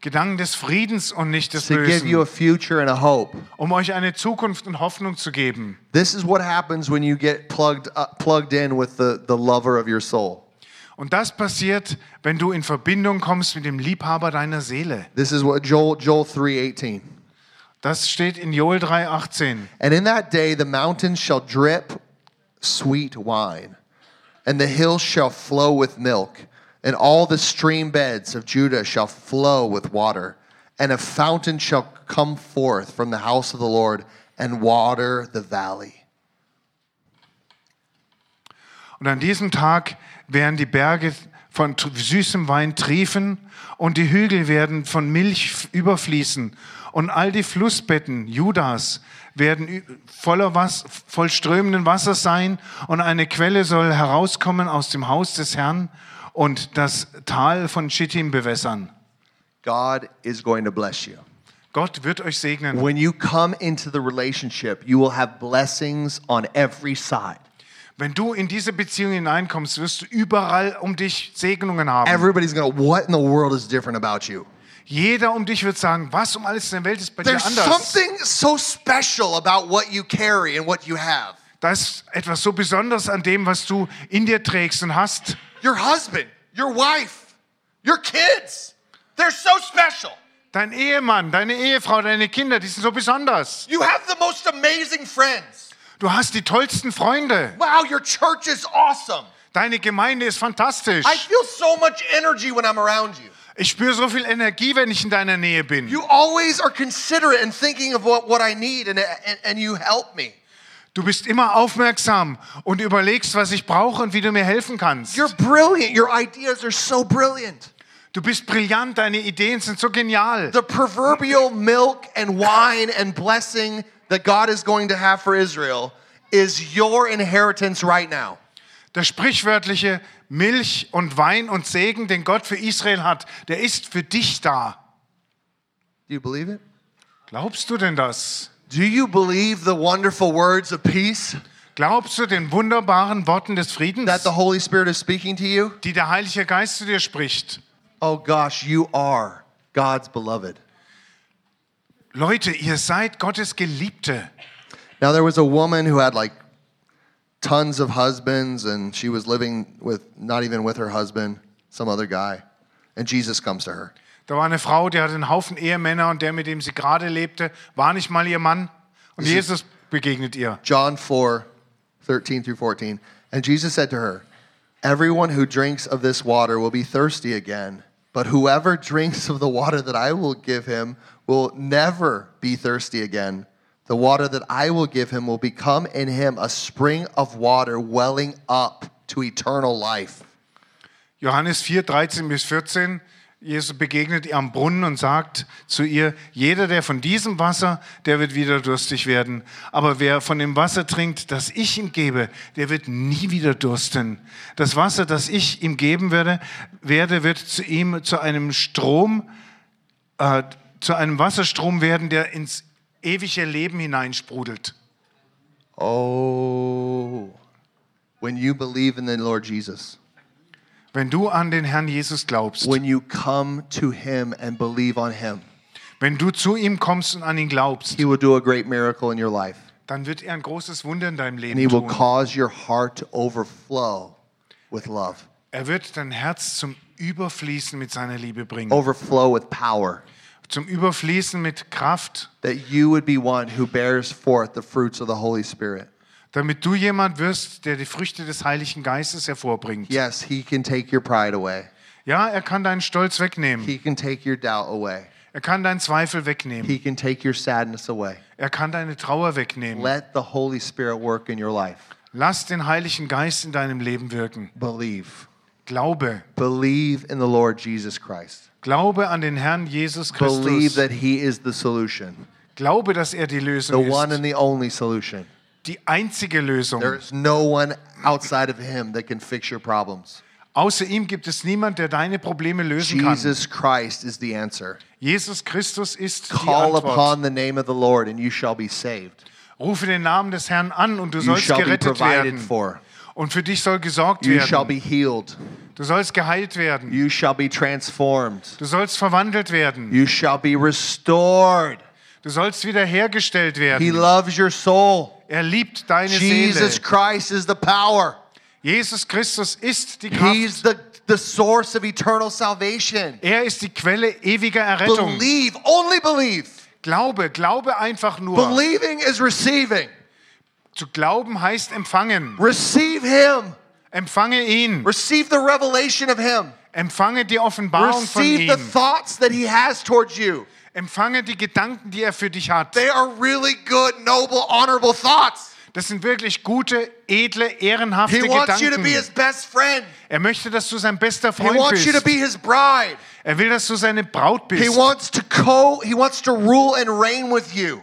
Gedanken des Friedens und nicht des To give you a Bösen, future and a hope. um euch eine Zukunft und Hoffnung zu geben. This is what happens when you get plugged up, plugged in with the, the lover of your soul. Und das passiert, wenn du in Verbindung kommst mit dem Liebhaber deiner Seele. This is what Joel Joel 3:18. Das steht in Joel 3,18. And in that day the mountains shall drip sweet wine, and the hills shall flow with milk, and all the stream beds of Judah shall flow with water, and a fountain shall come forth from the house of the Lord and water the valley. Und an diesem Tag werden die Berge von süßem Wein triefen und die Hügel werden von Milch überfließen und all die Flussbetten Judas werden voller Was voll strömenden Wassers sein und eine Quelle soll herauskommen aus dem Haus des Herrn und das Tal von Schittim bewässern. God is going to bless you. Gott wird euch segnen. When you come into the relationship, you will have blessings on every side. Wenn du in diese Beziehung hineinkommst, wirst du überall um dich Segnungen haben. Everybody's to, what in the world is different about you? Jeder um dich wird sagen, was um alles in der Welt ist bei dir There's anders. something so special about what you carry and what you have. Da ist etwas so Besonderes an dem, was du in dir trägst und hast. Your husband, your wife, your kids, they're so special. Dein Ehemann, deine Ehefrau, deine Kinder, die sind so besonders. You have the most amazing friends. Du hast die tollsten Freunde. Wow, your church is awesome. Deine Gemeinde ist fantastisch. I feel so much energy when I'm around you. Ich spüre so viel Energie, wenn ich in deiner Nähe bin. You always are considerate and thinking of what, what I need, and, and, and you help me. Du bist immer aufmerksam und überlegst, was ich brauche und wie du mir helfen kannst. You're brilliant. Your ideas are so brilliant. Du bist brillant, deine Ideen sind so genial. The proverbial milk and wine and blessing that God is going to have for Israel is your inheritance right now. Der sprichwörtliche Milch und Wein und Segen, den Gott für Israel hat, der ist für dich da. Do you believe it? Glaubst du denn das? Do you believe the wonderful words of peace Glaubst du den wunderbaren Worten des that Friedens, the Holy Spirit is speaking to you? die der Heilige Geist zu dir spricht? Oh gosh, you are God's beloved. Leute, ihr seid Gottes Geliebte. Now, there was a woman who had like tons of husbands, and she was living with not even with her husband, some other guy. And Jesus comes to her. Da war eine Frau, die hatte einen Haufen Ehemänner und der, mit dem sie gerade lebte, war nicht mal ihr Mann. Und Jesus begegnet ihr. John 4 13 through 14. And Jesus said to her, Everyone who drinks of this water will be thirsty again, but whoever drinks of the water that I will give him will never be thirsty again. The water that I will give him will become in him a spring of water welling up to eternal life. Johannes 4, 13 bis 14. Jesus begegnet ihr am Brunnen und sagt zu ihr, jeder, der von diesem Wasser, der wird wieder durstig werden. Aber wer von dem Wasser trinkt, das ich ihm gebe, der wird nie wieder dursten. Das Wasser, das ich ihm geben werde, werde wird zu ihm zu einem Strom, äh, zu einem Wasserstrom werden, der ins ewige Leben hineinsprudelt. Oh, when you believe in the Lord Jesus, Wenn du an den Herrn Jesus glaubst, when you come to him and believe on him, wenn du zu ihm kommst und an ihn glaubst, he will do a great miracle in your life. dann wird er ein großes Wunder in deinem And he Leben will tun. cause your heart to overflow with love, Er wird dein Herz zum Überfließen mit seiner Liebe bringen, overflow with power, zum Überfließen mit Kraft, that you would be one who bears forth the fruits of the Holy Spirit. damit du jemand wirst, der die Früchte des Heiligen Geistes hervorbringt. Yes, he can take your pride away, Ja, er kann deinen Stolz wegnehmen. he can take your doubt away, Er kann deinen Zweifel wegnehmen. he can take your sadness away. Er kann deine Trauer wegnehmen. Let the Holy Spirit work in your life. Lass den Heiligen Geist in deinem Leben wirken. Believe. Glaube. Believe in the Lord Jesus Christ. Glaube an den Herrn Jesus Believe Christus. that he is the solution, Glaube, dass er die the Lösung one ist. and the only solution. Die einzige Lösung. There is no one outside of him that can fix your problems. Außer ihm gibt es niemand, der deine Probleme lösen kann. Jesus Christ is the answer. Jesus Christus ist die Call Antwort. upon the name of the Lord and you shall be saved. Rufe den Namen des Herrn an und du You sollst shall be gerettet provided werden. for. Und für dich soll gesorgt You shall be werden. healed. Du sollst geheilt werden. You shall be transformed. Du sollst verwandelt werden. You shall be restored. Du sollst wiederhergestellt He werden. loves your soul. Er liebt deine Jesus Seele. Christ is the power. Jesus Christus ist die Kraft. He's the, the source of eternal salvation. Er ist die Quelle ewiger Errettung. Believe, only believe. Glaube, glaube einfach nur. Believing is receiving. Zu glauben heißt empfangen. Receive Him. Empfange ihn. Receive the revelation of Him. Empfange die Offenbarung von Receive the ihm. thoughts that He has towards you. Empfange die Gedanken, die er für dich hat. They are really good, noble, honorable thoughts. Das sind wirklich gute, edle, ehrenhafte He wants you to be His Gedanken. best friend. Er möchte, dass du sein bester He Freund wants you to bist. be His bride. Er will, dass du seine Braut He bist. wants to co. He wants to rule and reign with you.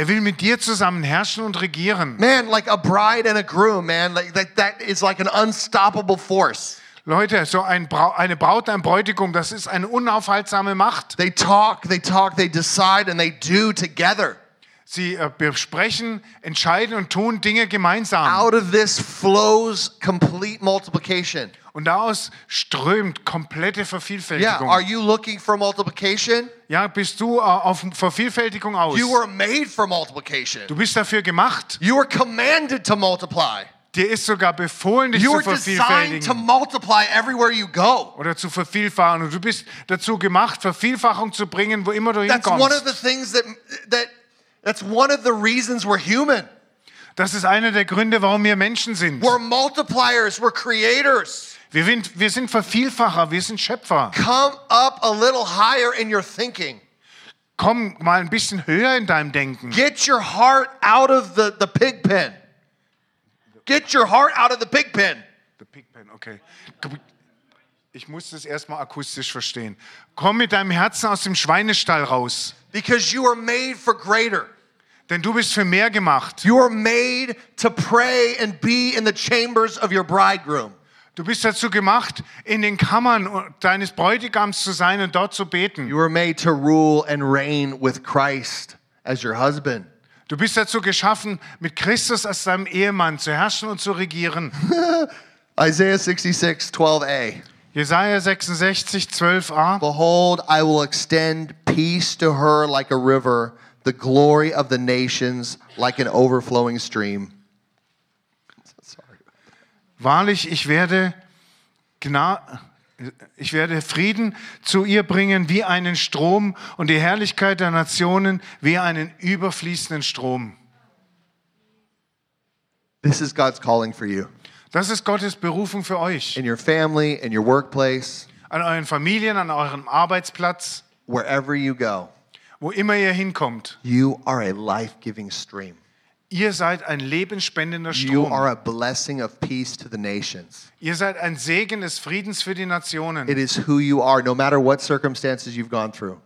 Er will mit dir zusammen herrschen und regieren. Man, like a bride and a groom, man, like that, that is like an unstoppable force. Leute, so ein Brau eine Braut, ein Bräutigam, das ist eine unaufhaltsame Macht. They talk, they talk, they decide, and they do together. Sie äh, besprechen, entscheiden und tun Dinge gemeinsam. Out of this flows complete multiplication. Und daraus strömt komplette Yeah, Vervielfältigung. are you looking for multiplication? Ja, bist du äh, auf Vervielfältigung aus? You were made for multiplication. Du bist dafür gemacht. You were commanded to multiply. Dir ist sogar befohlen, dich You zu designed to vervielfältigen multiply everywhere you go. oder zu vervielfachen. Und du bist dazu gemacht, Vervielfachung zu bringen, wo immer du That's one of hinkommst. the things that that that's one of the reasons we're human. Das ist einer der Gründe, warum wir Menschen sind. We're multipliers, we're creators. Wir sind, wir sind Vervielfacher, wir sind Schöpfer. Come up a little higher in your thinking. Komm mal ein bisschen höher in deinem Denken. Get your heart out of the, the pig pen. Get your heart out of the pig pen. The Pigpen, okay. Ich muss das erstmal akustisch verstehen. Komm mit deinem Herzen aus dem Schweinestall raus, Because you are made for greater. denn du bist für mehr gemacht. You are made to pray and be in the chambers of your bridegroom. Du bist dazu gemacht, in den Kammern deines Bräutigams zu sein und dort zu beten. You were made to rule and reign with Christ as your husband. Du bist dazu geschaffen, mit Christus als deinem Ehemann zu herrschen und zu regieren. Isaiah 66, 12a. Jesaja 66, 12a. Behold, I will extend peace to her like a river, the glory of the nations like an overflowing stream. Wahrlich, ich werde, Gna ich werde Frieden zu ihr bringen wie einen Strom und die Herrlichkeit der Nationen wie einen überfließenden Strom. This is God's calling for you Das ist Gottes Berufung für euch. in your family, in your workplace, An euren Familien, an eurem Arbeitsplatz, wherever you go. wo immer ihr hinkommt. You are a life giving stream. Ihr seid ein lebensspendender You Strom. are a blessing of peace to the nations. Ihr seid ein Segen des Friedens für die Nationen. It is who you are, no matter what circumstances you've gone through,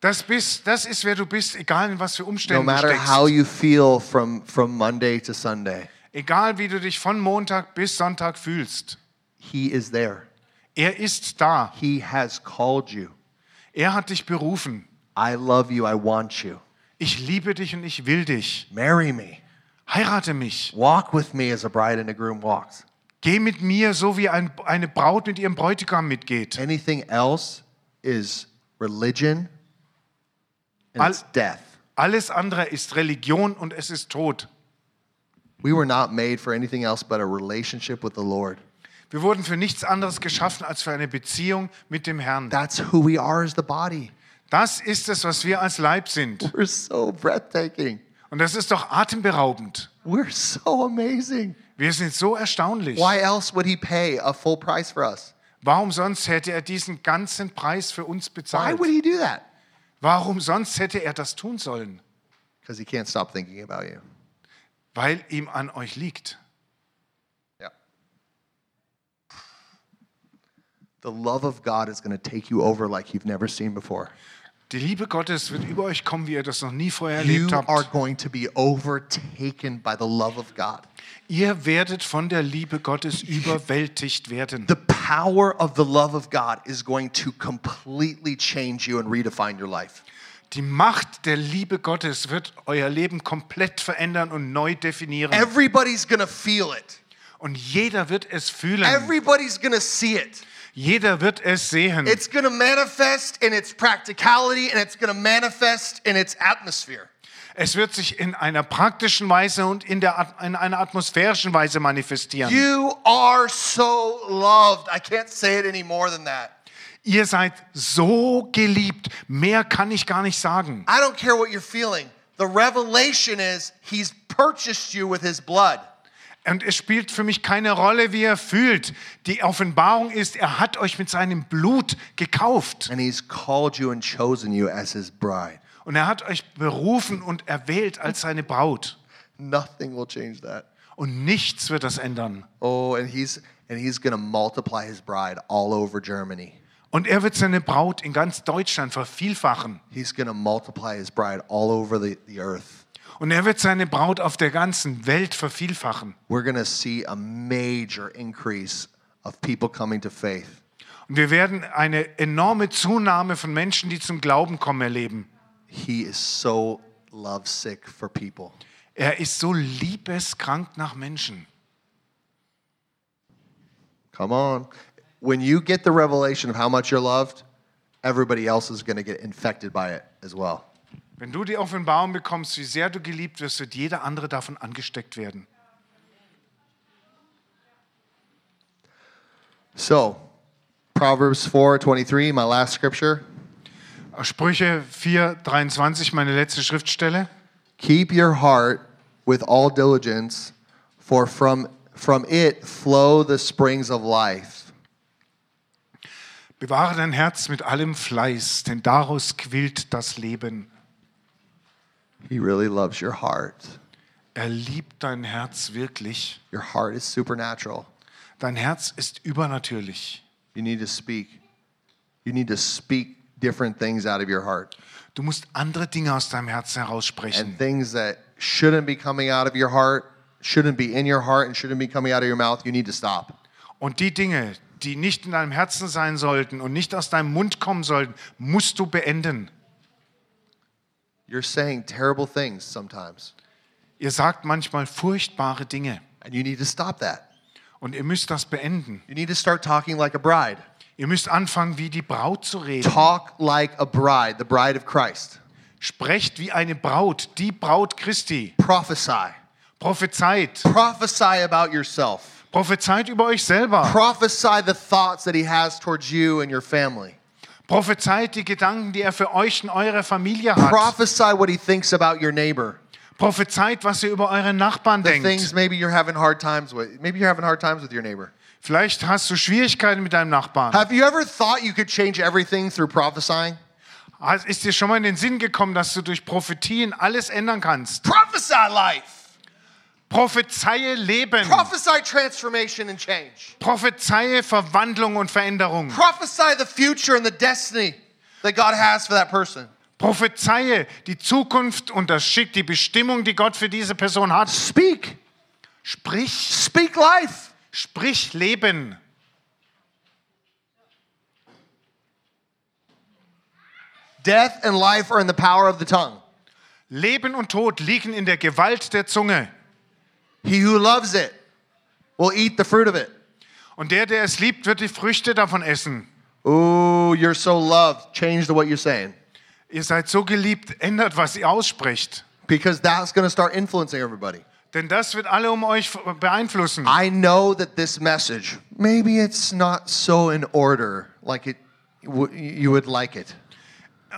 Das, bist, das ist, wer du bist, egal in was für no Umständen du matter how steckst. you feel from, from Monday to Sunday. Egal wie du dich von Montag bis Sonntag fühlst. He is there. Er ist da. He has called you. Er hat dich berufen. I love you. I want you. Ich liebe dich und ich will dich. Marry me. Heirate mich. Walk with me as a bride and a groom walks. Geh mit mir, so wie ein, eine Braut mit ihrem Bräutigam mitgeht. Anything else is religion and Al- it's death. Alles andere ist Religion und es ist Tod. We were not made for anything else but a relationship with the Lord. Wir wurden für nichts anderes geschaffen als für eine Beziehung mit dem Herrn. That's who we are as the body. Das ist es, was wir als Leib sind. We're so breathtaking. Und das ist doch atemberaubend. We're so amazing. Wir sind so erstaunlich. Why else would he pay a full price for us? Warum sonst hätte er diesen ganzen Preis für uns Why bezahlt? would he do that? Warum sonst hätte er das tun sollen? Because he can't stop thinking about you. Weil ihm an euch liegt. Yeah. The love of God is going to take you over like you've never seen before. Die Liebe Gottes wird über euch kommen, wie ihr das noch nie vorher You erlebt are habt. going to be overtaken by the love of God. Ihr werdet von der Liebe Gottes überwältigt werden. The power of the love of God is going to completely change you and redefine your life. Die Macht der Liebe Gottes wird euer Leben komplett verändern und neu definieren. Everybody's to feel it. Und jeder wird es fühlen. Everybody's to see it. Jeder wird es sehen. It's going to manifest in its practicality and it's going to manifest in its atmosphere. Es wird sich in einer praktischen Weise und in, der, in einer atmosphärischen Weise manifestieren. You are so loved. I can't say it any more than that. Ihr seid so geliebt. Mehr kann ich gar nicht sagen. I don't care what you're feeling. The revelation is he's purchased you with his blood. Und es spielt für mich keine Rolle, wie ihr fühlt. Die Offenbarung ist, er hat euch mit seinem Blut gekauft. And he's called you and chosen you as his bride. Und er hat euch berufen und erwählt als seine Braut. Nothing will change that. Und nichts wird das ändern. Oh, and he's and he's going to multiply his bride all over Germany. Und er wird seine Braut in ganz Deutschland vervielfachen. He's going to multiply his bride all over the, the earth. Und er wird seine Braut auf der ganzen Welt vervielfachen. We're going to see a major increase of people coming to faith. Und wir werden eine enorme Zunahme von Menschen, die zum Glauben kommen, erleben. He is so lovesick for people. Er ist so liebeskrank nach Menschen. Come on. When you get the revelation of how much you're loved, everybody else is going to get infected by it as well. Wenn du die Offenbarung bekommst, wie sehr du geliebt wirst, wird jeder andere davon angesteckt werden. So, Proverbs 4:23, my last scripture. Sprüche 4, 23, meine letzte Schriftstelle. Keep your heart with all diligence, for from from it flow the springs of life. Bewahre dein Herz mit allem Fleiß, denn daraus quillt das Leben. He really loves your heart. Er liebt dein Herz wirklich. Your heart is supernatural. Dein Herz ist übernatürlich. You need to speak. You need to speak different things out of your heart. Du musst andere Dinge aus deinem Herzen And heraussprechen. things that shouldn't be coming out of your heart, shouldn't be in your heart, and shouldn't be coming out of your mouth, you need to stop. Und die Dinge, die nicht in deinem Herzen sein sollten und nicht aus deinem Mund kommen sollten, musst du beenden. You're saying terrible things sometimes, Ihr sagt manchmal furchtbare Dinge and you need to stop that. und ihr müsst das beenden. You need to start talking like a bride. Ihr müsst anfangen, wie die Braut zu reden. Talk like a bride, the bride of Christ. Sprecht wie eine Braut, die Braut Christi. Prophesy. Prophezeit. Prophesy about yourself. Prophezeit über euch selber. Prophesy the thoughts that he has towards you and your family. Prophezeit die Gedanken, die er für euch und eure Familie hat. Prophesy what he thinks about your neighbor. Prophezeit, was ihr über euren Nachbarn The things denkt. maybe you're having hard times with. Maybe you're having hard times with your neighbor. Vielleicht hast du Schwierigkeiten mit deinem Nachbarn. Have you ever thought you could change everything through prophesying? Ist dir schon mal in den Sinn gekommen, dass du durch Prophetien alles ändern kannst? Prophesy life. Prophezeie Leben. Prophesy transformation and change. Prophezeie Verwandlung und Veränderung. Prophesy the future and the destiny that God has for that person. Prophezeie die Zukunft und das Schick, die Bestimmung, die Gott für diese Person hat. Speak. Sprich, Speak life. sprich Leben. Death and life are in the power of the tongue. Leben und Tod liegen in der Gewalt der Zunge. He who loves it will eat the fruit of it. Und der, der es liebt, wird die Früchte davon essen. Oh, you're so loved. Change the what you're saying. Ihr seid so geliebt, ändert, was ihr aussprecht. Because that's going to start influencing everybody. Denn das wird alle um euch beeinflussen. I know that this message, maybe it's not so in order like it you would like it.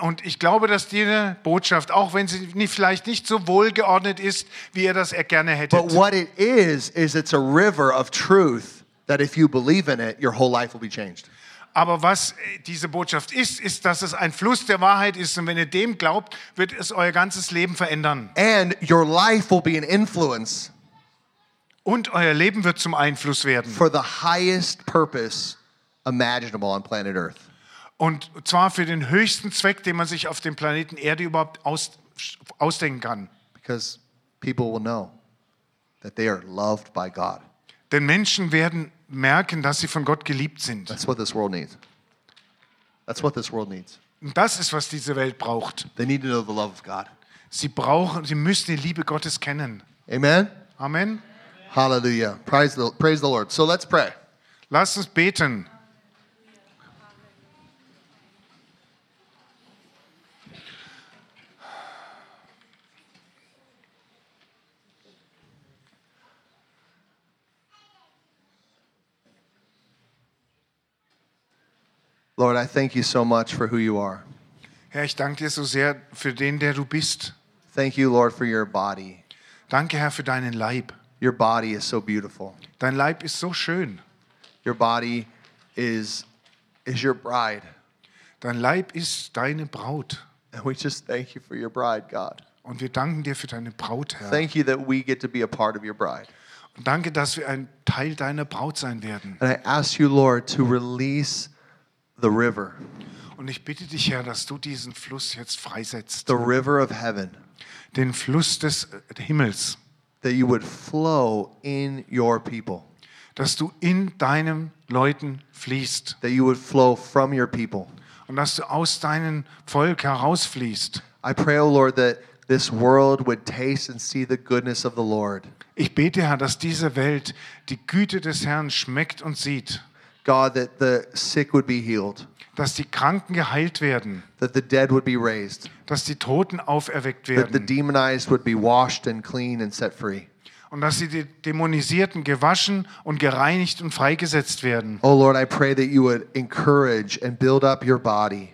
Und ich glaube, dass diese Botschaft, auch wenn sie nicht, vielleicht nicht so wohlgeordnet ist, wie ihr das gerne hättet, But what it is is it's a river of truth that if you believe in it, your whole life will be changed. aber was äh, diese Botschaft ist, ist, dass es ein Fluss der Wahrheit ist. Und wenn ihr dem glaubt, wird es euer ganzes Leben verändern. And your life will be an influence Und euer Leben wird zum Einfluss werden. for the highest purpose imaginable on planet Earth. Und zwar für den höchsten Zweck, den man sich auf dem Planeten Erde überhaupt aus, ausdenken kann. Because people will know that they are loved by God. Denn Menschen werden merken, dass sie von Gott geliebt sind. That's what this world needs. That's what this world needs. Und das ist, was diese Welt braucht. They need to know the love of God. Sie brauchen, sie müssen die Liebe Gottes kennen. Amen? Amen. Hallelujah. Praise the, praise the Lord. So let's pray. Lasst uns beten. Lord, I thank you so much for who you are. Herr, ich danke dir so sehr für den, der du bist. Thank you, Lord, for your body. Danke, Herr, für deinen Leib. Your body is so beautiful. Dein Leib ist so schön. Your body is is your bride. Dein Leib ist deine Braut. And we just thank you for your bride, God. Und wir danken dir für deine Braut, Herr. Thank you that we get to be a part of your bride. Und danke, dass wir ein Teil deiner Braut sein werden. And I ask you, Lord, to release the river, Und ich bitte dich, Herr, dass du diesen Fluss jetzt freisetzt. the river of heaven, Den Fluss des äh, Himmels. that you would flow in your people, Dass du in deinen Leuten fließt. that you would flow from your people. Und dass du aus deinem Volk herausfließt. I pray, oh Lord, that, this world would taste and see the goodness of the Lord. Ich bete, Herr, dass diese Welt die Güte des Herrn schmeckt und sieht, God, that the sick would be healed, dass die Kranken geheilt werden, that the dead would be raised, dass die Toten auferweckt that the werden demonized would be washed and clean and set free. und dass sie die Dämonisierten gewaschen und gereinigt und freigesetzt werden. Oh Lord, I pray that you would encourage and build up your body,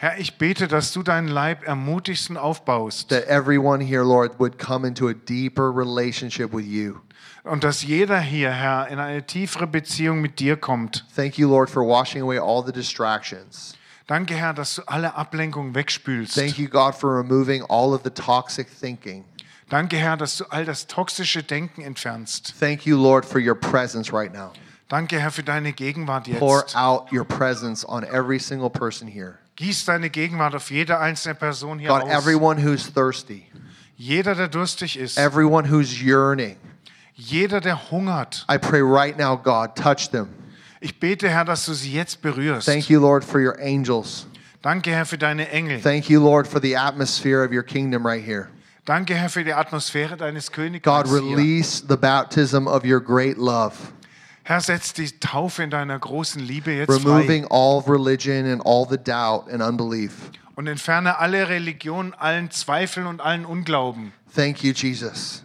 Herr, ich bete, dass du deinen Leib ermutigst und aufbaust that everyone here, Lord, would come into a deeper relationship with you. Und dass jeder hier, Herr, in eine tiefere Beziehung mit dir kommt. Thank you, Lord, for washing away all the distractions. Danke, Herr, dass du alle Ablenkungen wegspülst. Thank you, God, for removing all of the toxic thinking. Danke, Herr, dass du all das toxische Denken entfernst. Thank you, Lord, for your presence right now. Danke, Herr, für deine Gegenwart Pour jetzt. out your presence on every single person here. Gieß deine Gegenwart auf jede einzelne Person hier God, aus. everyone who's thirsty, Jeder, der durstig ist. everyone who's yearning, Jeder, der hungert. I pray right now, God, touch them. Ich bete, Herr, dass du sie jetzt berührst. Thank you, Lord, for your angels. Danke, Herr, für deine Engel. Thank you, Lord, for the atmosphere of your kingdom right here. Danke, Herr, für die Atmosphäre deines God, Königreichs hier. release the baptism of your great love, Herr, setz die Taufe in deiner großen Liebe jetzt frei removing all religion and all the doubt and unbelief. und entferne alle Religion, allen Zweifeln und allen Unglauben. Thank you, Jesus,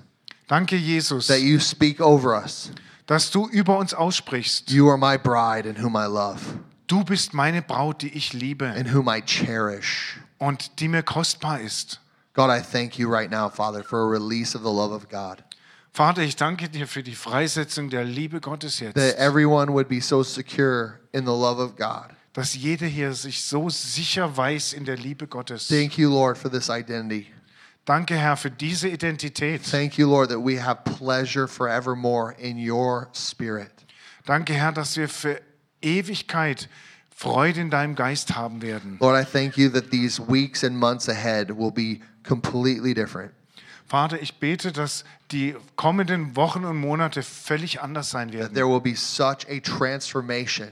Danke, Jesus, that you speak over us. dass du über uns aussprichst. You are my bride in whom I love Du bist meine Braut, die ich liebe and whom I cherish. und die mir kostbar ist. God, I thank you right now, Father, for a release of the love of God. Vater, ich danke dir für die Freisetzung der Liebe Gottes That jetzt. everyone would be so secure in the love of God. Dass jeder hier sich so sicher weiß in der Liebe Gottes. Thank you, Lord, for this identity. Danke, Herr, für diese Identität. Thank you, Lord, that we have pleasure forevermore in your spirit. Danke, Herr, dass wir für Ewigkeit Freude in deinem Geist haben werden. Lord, I thank you that these weeks and months ahead will be completely different. Vater, ich bete, dass die kommenden Wochen und Monate völlig anders sein werden. There will be such a transformation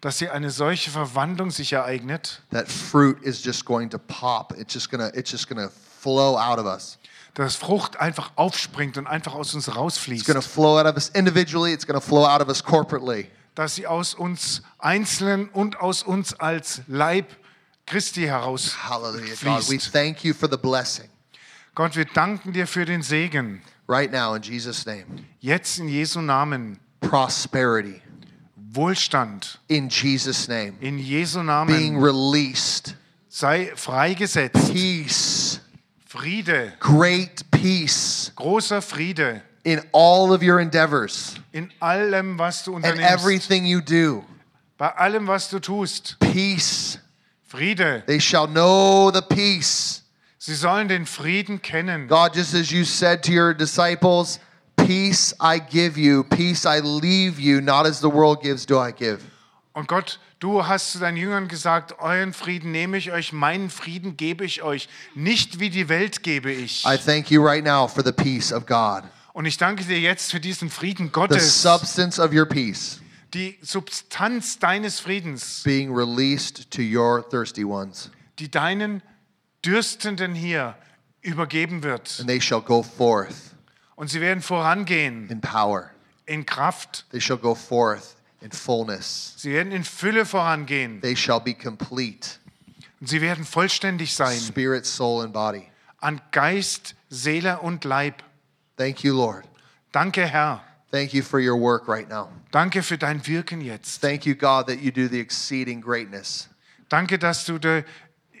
Dass hier eine solche Verwandlung sich ereignet, that fruit is just going to pop. It's just gonna it's just gonna flow out of us. dass Frucht einfach aufspringt und einfach aus uns It's rausfließt. gonna flow out of us individually, it's gonna flow out of us corporately. Dass sie aus uns Einzelnen und aus uns als Leib Christi heraus Hallelujah. God, we thank you for the blessing Gott, wir danken dir für den Segen. right now in Jesus' name. Jetzt in Jesu Namen. Prosperity Wohlstand. in Jesus' name. In Jesu Being Namen. released. Sei freigesetzt. Peace. Friede. Great peace Großer Friede. in all of your endeavors In allem, was du and unternimmst. everything you do. Bei allem, was du tust. Peace. Friede. They shall know the peace. Sie sollen den Frieden kennen. God, just as you said to your disciples, peace I give you, peace I leave you, not as the world gives, do I give. Und Gott, du hast zu deinen Jüngern gesagt, euren Frieden nehme ich euch, meinen Frieden gebe ich euch, nicht wie die Welt gebe ich. I thank you right now for the peace of God, Und ich danke dir jetzt für diesen Frieden the Gottes, substance of your peace die Substanz deines Friedens, being released to your thirsty ones. die deinen Dürstenden hier übergeben wird. And they shall go forth Und sie werden vorangehen in power, in Kraft. they shall go forth in fullness, Sie werden in Fülle vorangehen. they shall be complete, Und sie werden vollständig sein spirit, soul, and body. an Geist, Seele und Leib. Thank you, Lord. Danke, Herr. Thank you for your work right now. Danke für dein Wirken jetzt. Thank you, God, that you do the exceeding greatness. Danke, dass du die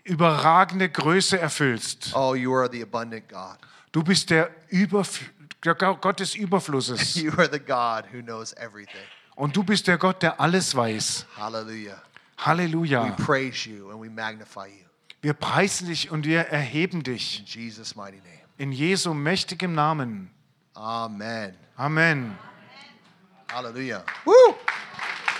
überragende Größe erfüllst. Oh, you are the abundant God. Du bist der, Überf der Gott des Überflusses. You are the God who knows everything. Und du bist der Gott, der alles weiß. Hallelujah. We Halleluja. praise you and we magnify you. Wir preisen dich und wir erheben dich. In Jesus' mighty name. In Jesu mächtigem Namen. Amen. Amen. Hallelujah. Woo!